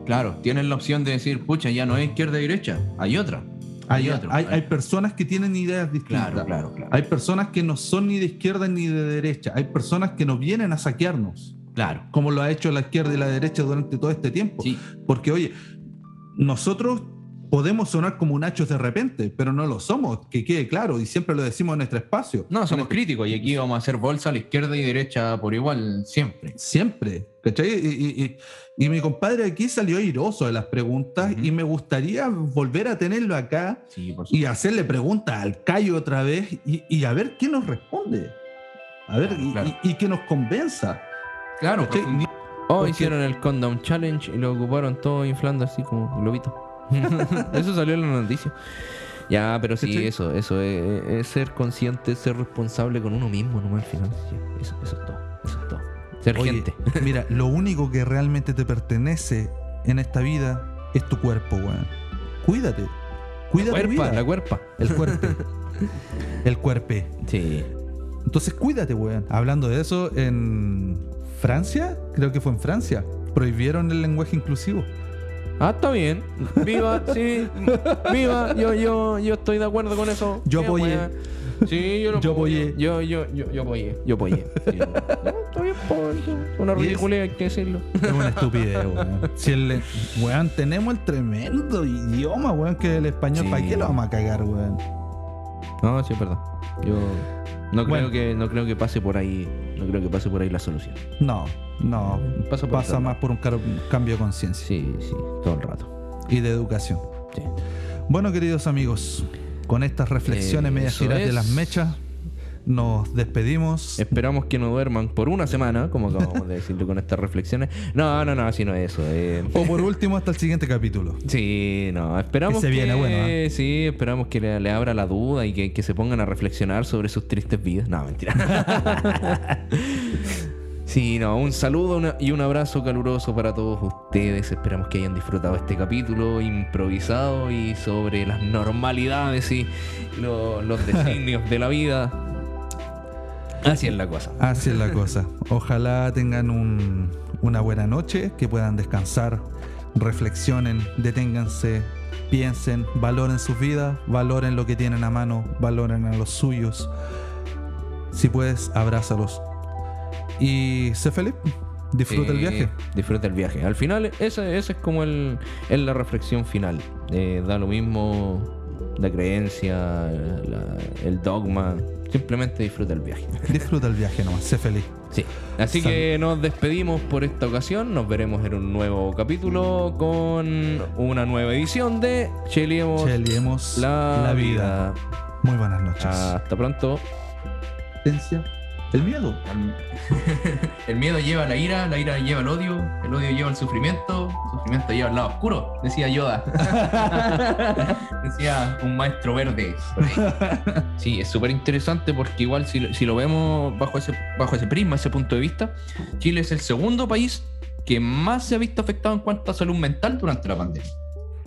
Claro, tienen la opción de decir, pucha, ya no es izquierda y derecha, hay otra. Hay, hay, hay personas que tienen ideas distintas. Claro, claro, claro. Hay personas que no son ni de izquierda ni de derecha. Hay personas que nos vienen a saquearnos, Claro. como lo ha hecho la izquierda y la derecha durante todo este tiempo. Sí, Porque, oye, nosotros podemos sonar como nachos de repente, pero no lo somos, que quede claro, y siempre lo decimos en nuestro espacio. no, somos críticos y aquí vamos a hacer bolsa a la izquierda y derecha por igual, siempre. Siempre, ¿cachai? Y, y- y- y mi compadre aquí salió airoso de las preguntas y me gustaría volver a tenerlo acá Sí, y hacerle preguntas al Cayo otra vez y, y a ver qué nos responde. A ver, y, Claro. y- y que nos convenza. Claro, Oh, Porque- hicieron el Condom Challenge y lo ocuparon todo inflando así como globito. eso salió en la noticia. Ya, pero sí, ¿Cachai? eso, eso es, es ser consciente, ser responsable con uno mismo nomás al final. Eso, eso es todo, eso es todo. Ser Oye, gente. Mira, lo único que realmente te pertenece en esta vida es tu cuerpo, weón. Cuídate. Cuida tu Cuerpa, la cuerpa. El cuerpo. El cuerpe. Sí. Entonces cuídate, weón. Hablando de eso, en Francia, creo que fue en Francia, prohibieron el lenguaje inclusivo. Ah, está bien. Viva, sí. Viva. Yo, yo, yo estoy de acuerdo con eso. Yo Qué apoyé. Sí, yo lo Yo apoyé. Yo, yo, yo, yo apoyé. Yo apoyé. Sí. No, está bien, Una ridiculez, hay que decirlo. Es una estupidez, weón. Si el, weón, tenemos el tremendo idioma, weón, que es el español. Sí. ¿Para qué lo vamos a cagar, weón? No, sí, verdad. Yo no Bueno. creo que no creo que pase por ahí, no creo que pase por ahí la solución. No, no. Pasa por Pasa otro más por un cambio de conciencia Sí, sí, todo el rato. y de educación. Sí. Bueno, queridos amigos, con estas reflexiones Eh, medias eso giras de es. las mechas, nos despedimos. Esperamos que no duerman por una semana, como acabamos de decirlo con estas reflexiones. No, no, no, así no es eso. eh. O por último, hasta el siguiente capítulo. Sí, no, esperamos Que se viene bueno, ¿eh? sí, esperamos que le, le abra la duda y que, que se pongan a reflexionar sobre sus tristes vidas. No, mentira. Sí, no, un saludo y un abrazo caluroso para todos ustedes. Esperamos que hayan disfrutado este capítulo improvisado y sobre las normalidades y lo- los designios de la vida. Así es la cosa. Así es la cosa. Ojalá tengan un- una buena noche, que puedan descansar, reflexionen, deténganse, piensen, valoren sus vidas, valoren lo que tienen a mano, valoren a los suyos. Si puedes, abrázalos. Y sé feliz, disfruta el Eh, viaje. Disfruta el viaje. Al final, esa, esa es como el, es la reflexión final. Eh, da lo mismo la creencia, la- el dogma. Simplemente disfruta el viaje. Disfruta el viaje nomás, sé feliz. Sí. Así Salud. que nos despedimos por esta ocasión. Nos veremos en un nuevo capítulo con una nueva edición de Cheliemos Cheliemos la, la vida. vida. Muy buenas noches. Hasta pronto. El miedo. El miedo lleva a la ira, la ira lleva al odio, el odio lleva al sufrimiento, el sufrimiento lleva al lado oscuro, decía Yoda. decía un maestro verde. Sí, es súper interesante porque igual si, lo- si lo vemos bajo ese, bajo ese prisma, ese punto de vista, Chile es el segundo país que más se ha visto afectado en cuanto a salud mental durante la pandemia.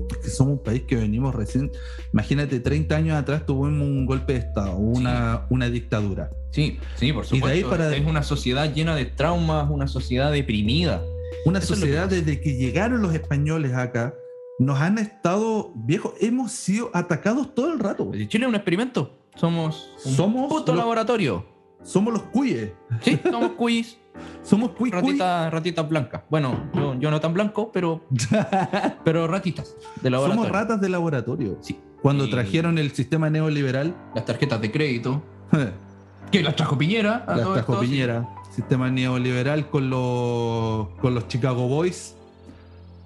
Que somos un país que venimos recién. Imagínate, 30 años atrás tuvimos un golpe de Estado, una, una dictadura. Sí, sí, por Y de ahí supuesto. para- Es una sociedad llena de traumas, una sociedad deprimida. Una Eso que sociedad pasa. desde que llegaron los españoles acá, nos han estado, viejos, hemos sido atacados todo el rato. güey. Chile es un experimento. Somos un Somos puto los- laboratorio. Somos los cuyes. Sí, somos cuis, Somos cuy, cuy. ratitas, blancas. Bueno, yo, yo no tan blanco, pero, pero ratitas de laboratorio. Somos ratas de laboratorio. Sí. Cuando Y trajeron el sistema neoliberal, Las tarjetas de crédito. Que las trajo Piñera. a las trajo esto, sí. Piñera, sistema neoliberal con los, con los Chicago Boys.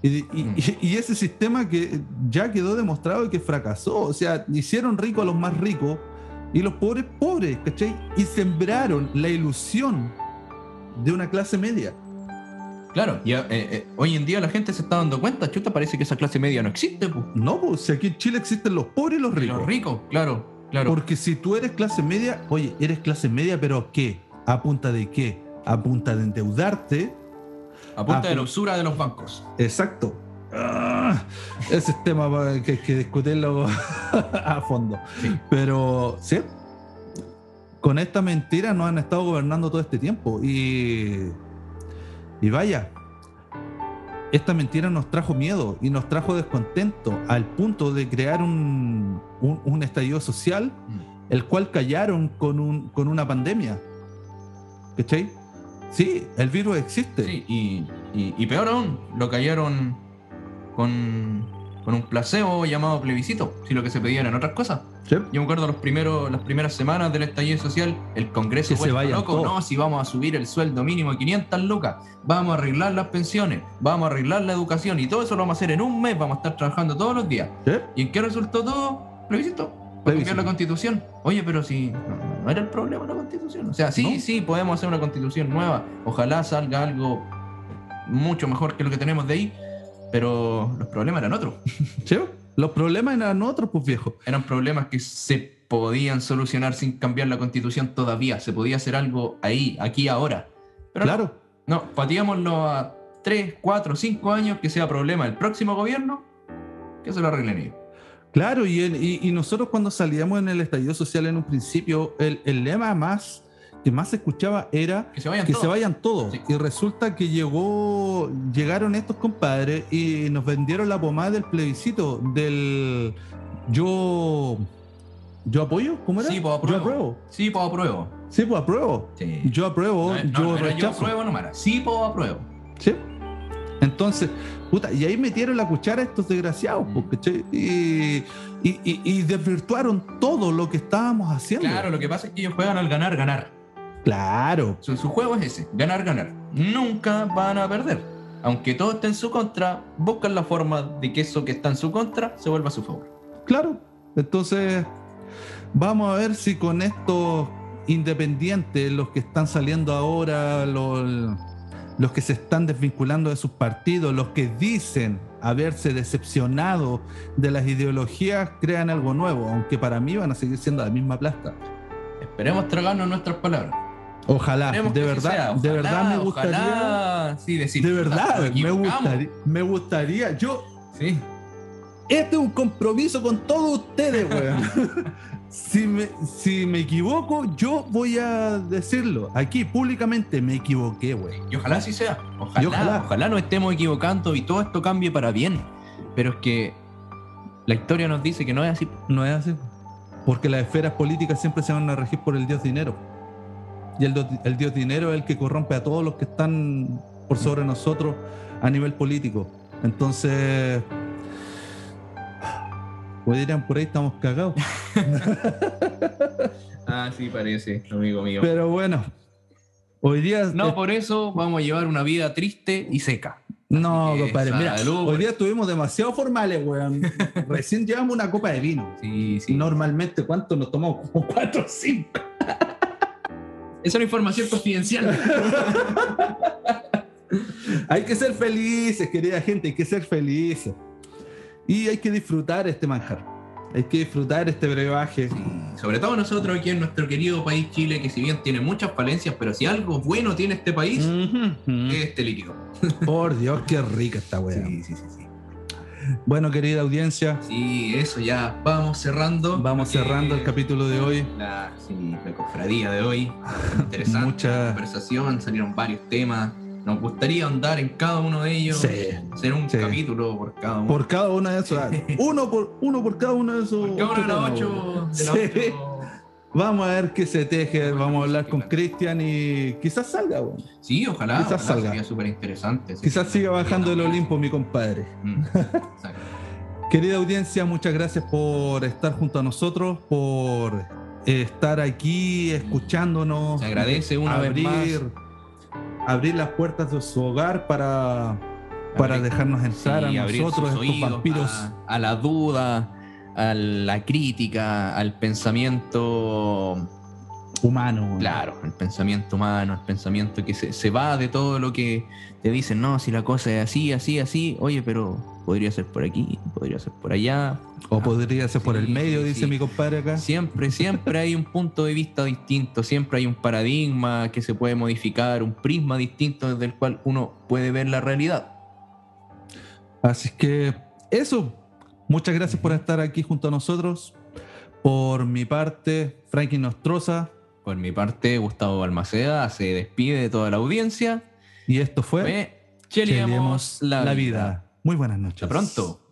Y, y- Mm. y- y ese sistema que ya quedó demostrado que fracasó. O sea, hicieron ricos a los más ricos y los pobres pobres, ¿cachai? Y sembraron la ilusión de una clase media. Claro, y eh, eh, hoy en día la gente se está dando cuenta, chuta, parece que esa clase media no existe. pues. No, pues si aquí en Chile existen los pobres y los Y ricos. Los ricos, claro, claro. Porque si tú eres clase media, oye, eres clase media, pero ¿qué? ¿A punta de qué? A punta de endeudarte. a punta de la usura de los bancos. Exacto. Ah, ese es tema que hay que discutirlo a fondo. Sí. Pero, sí, con esta mentira nos han estado gobernando todo este tiempo. Y, y vaya, esta mentira nos trajo miedo y nos trajo descontento al punto de crear un, un- un estallido social, el cual callaron con, un, con una pandemia. ¿Cachai? Sí, el virus existe. Sí, y, y- y peor aún, lo callaron con, con un placebo llamado plebiscito, si lo que se pedían eran otras cosas. ¿Sí? Yo me acuerdo los primeros, las primeras semanas del estallido social, el Congreso se vayan loco, no, si vamos a subir el sueldo mínimo a 500 lucas, vamos a arreglar las pensiones, vamos a arreglar la educación y todo eso lo vamos a hacer en un mes, vamos a estar trabajando todos los días. ¿Sí? ¿Y en qué resultó todo? Plebiscito. Para Plebiscito. cambiar la constitución. Oye, pero si no, no era el problema la constitución. O sea, sí, No. sí, podemos hacer una constitución nueva. Ojalá salga algo mucho mejor que lo que tenemos de ahí. Pero los problemas eran otros. ¿Sí? Los problemas eran otros, pues viejo. Eran problemas que se podían solucionar sin cambiar la constitución todavía. Se podía hacer algo ahí, aquí, ahora. Pero no. claro. No, pateámoslo a 3, 4, 5 años que sea problema del próximo gobierno, que se lo arreglen ellos. Claro, y, el- y, y nosotros cuando salíamos en el estallido social en un principio, el, el lema más que más se escuchaba era Que se vayan que todos. se vayan todos. Sí. Y resulta que llegó, llegaron estos compadres y nos vendieron la pomada del plebiscito, del yo, yo apoyo, ¿cómo era? Sí, pues Yo apruebo. apruebo. Sí, pues apruebo. Sí, pues apruebo. Sí. Yo apruebo, No, no, yo no era yo rechazo. apruebo nomás, sí, pues apruebo. ¿Sí? Entonces, puta, y ahí metieron la cuchara a estos desgraciados, Mm. pues, ¿cachai? y, y, y- y desvirtuaron todo lo que estábamos haciendo. Claro, lo que pasa es que ellos juegan al ganar, ganar. Claro, Su, su juego es ese, ganar, ganar. Nunca van a perder. Aunque todo esté en su contra, buscan la forma de que eso que está en su contra se vuelva a su favor. claro. Entonces, vamos a ver si con estos independientes, los que están saliendo ahora, los, los que se están desvinculando de sus partidos, los que dicen haberse decepcionado de las ideologías, crean algo nuevo, aunque para mí van a seguir siendo la misma plasta. Esperemos tragarnos nuestras palabras. Ojalá, Esperemos de verdad, sea. de verdad me gustaría. ojalá, sí, decir, De "Puta, verdad, me equivocamos". gustaría, me gustaría. Yo, Sí. este es un compromiso con todos ustedes, weón. si, me, si me equivoco, yo voy a decirlo aquí públicamente, me equivoqué, weón. Y ojalá así sea. Ojalá, ojalá. ojalá. nos estemos equivocando y todo esto cambie para bien. Pero es que la historia nos dice que no es así. No es así. Porque las esferas políticas siempre se van a regir por el dios dinero. Y el, dios dinero es el que corrompe a todos los que están por sobre nosotros a nivel político. Entonces, pues dirían por ahí estamos cagados. Ah, sí, parece, amigo mío. Pero bueno, hoy día. No, por eso vamos a llevar una vida triste y seca. no, compadre, mira, salud. hoy día estuvimos demasiado formales, weón. Recién llevamos una copa de vino. Sí, sí. Normalmente, ¿cuánto nos tomamos? Como cuatro o cinco. Es una información confidencial. Hay que ser felices, querida gente, hay que ser felices. Y hay que disfrutar este manjar. Hay que disfrutar este brebaje. Sobre todo nosotros aquí en nuestro querido país Chile, que si bien tiene muchas falencias, pero si algo bueno tiene este país, es este líquido. Por Dios, qué rica esta weá. Sí, sí, sí, sí. Bueno, querida audiencia, Sí, eso ya. Vamos cerrando. vamos Porque cerrando el capítulo de hoy. La, sí, la cofradía de hoy. Interesante Mucha- conversación, salieron varios temas. Nos gustaría andar en cada uno de ellos. Sí. Hacer un Sí. capítulo por cada uno. Por cada uno de esos. Uno por, uno por cada uno de esos. Por cada uno de los ocho. De los Sí. ocho- Vamos a ver qué se teje. Vamos a hablar con Cristian y quizás salga. Sí, ojalá. Quizás ojalá, salga. Sería súper interesante. Quizás siga bajando el Olimpo, mi compadre. Mm. Querida audiencia, muchas gracias por estar junto a nosotros, por estar aquí escuchándonos. Se agradece una vez abrir, abrir las puertas de su hogar para, para Abrir- dejarnos entrar Sí, a abrir nosotros, estos vampiros. A, a la duda, a la crítica, al pensamiento, humanos. claro, el pensamiento humano, el pensamiento que se, se va de todo lo que te dicen, no, si la cosa es así, así, así, oye, pero podría ser por aquí, podría ser por allá. O podría ser por el medio, sí, dice sí. mi compadre acá. Siempre, siempre hay un punto de vista distinto, siempre hay un paradigma que se puede modificar, un prisma distinto desde el cual uno puede ver la realidad. Así que eso. Muchas gracias por estar aquí junto a nosotros. Por mi parte, Frankie Nostroza. Por mi parte, Gustavo Balmaceda se despide de toda la audiencia. Y esto fue Fue Cheleamos Cheleemos la, vida. Muy buenas noches. Hasta pronto.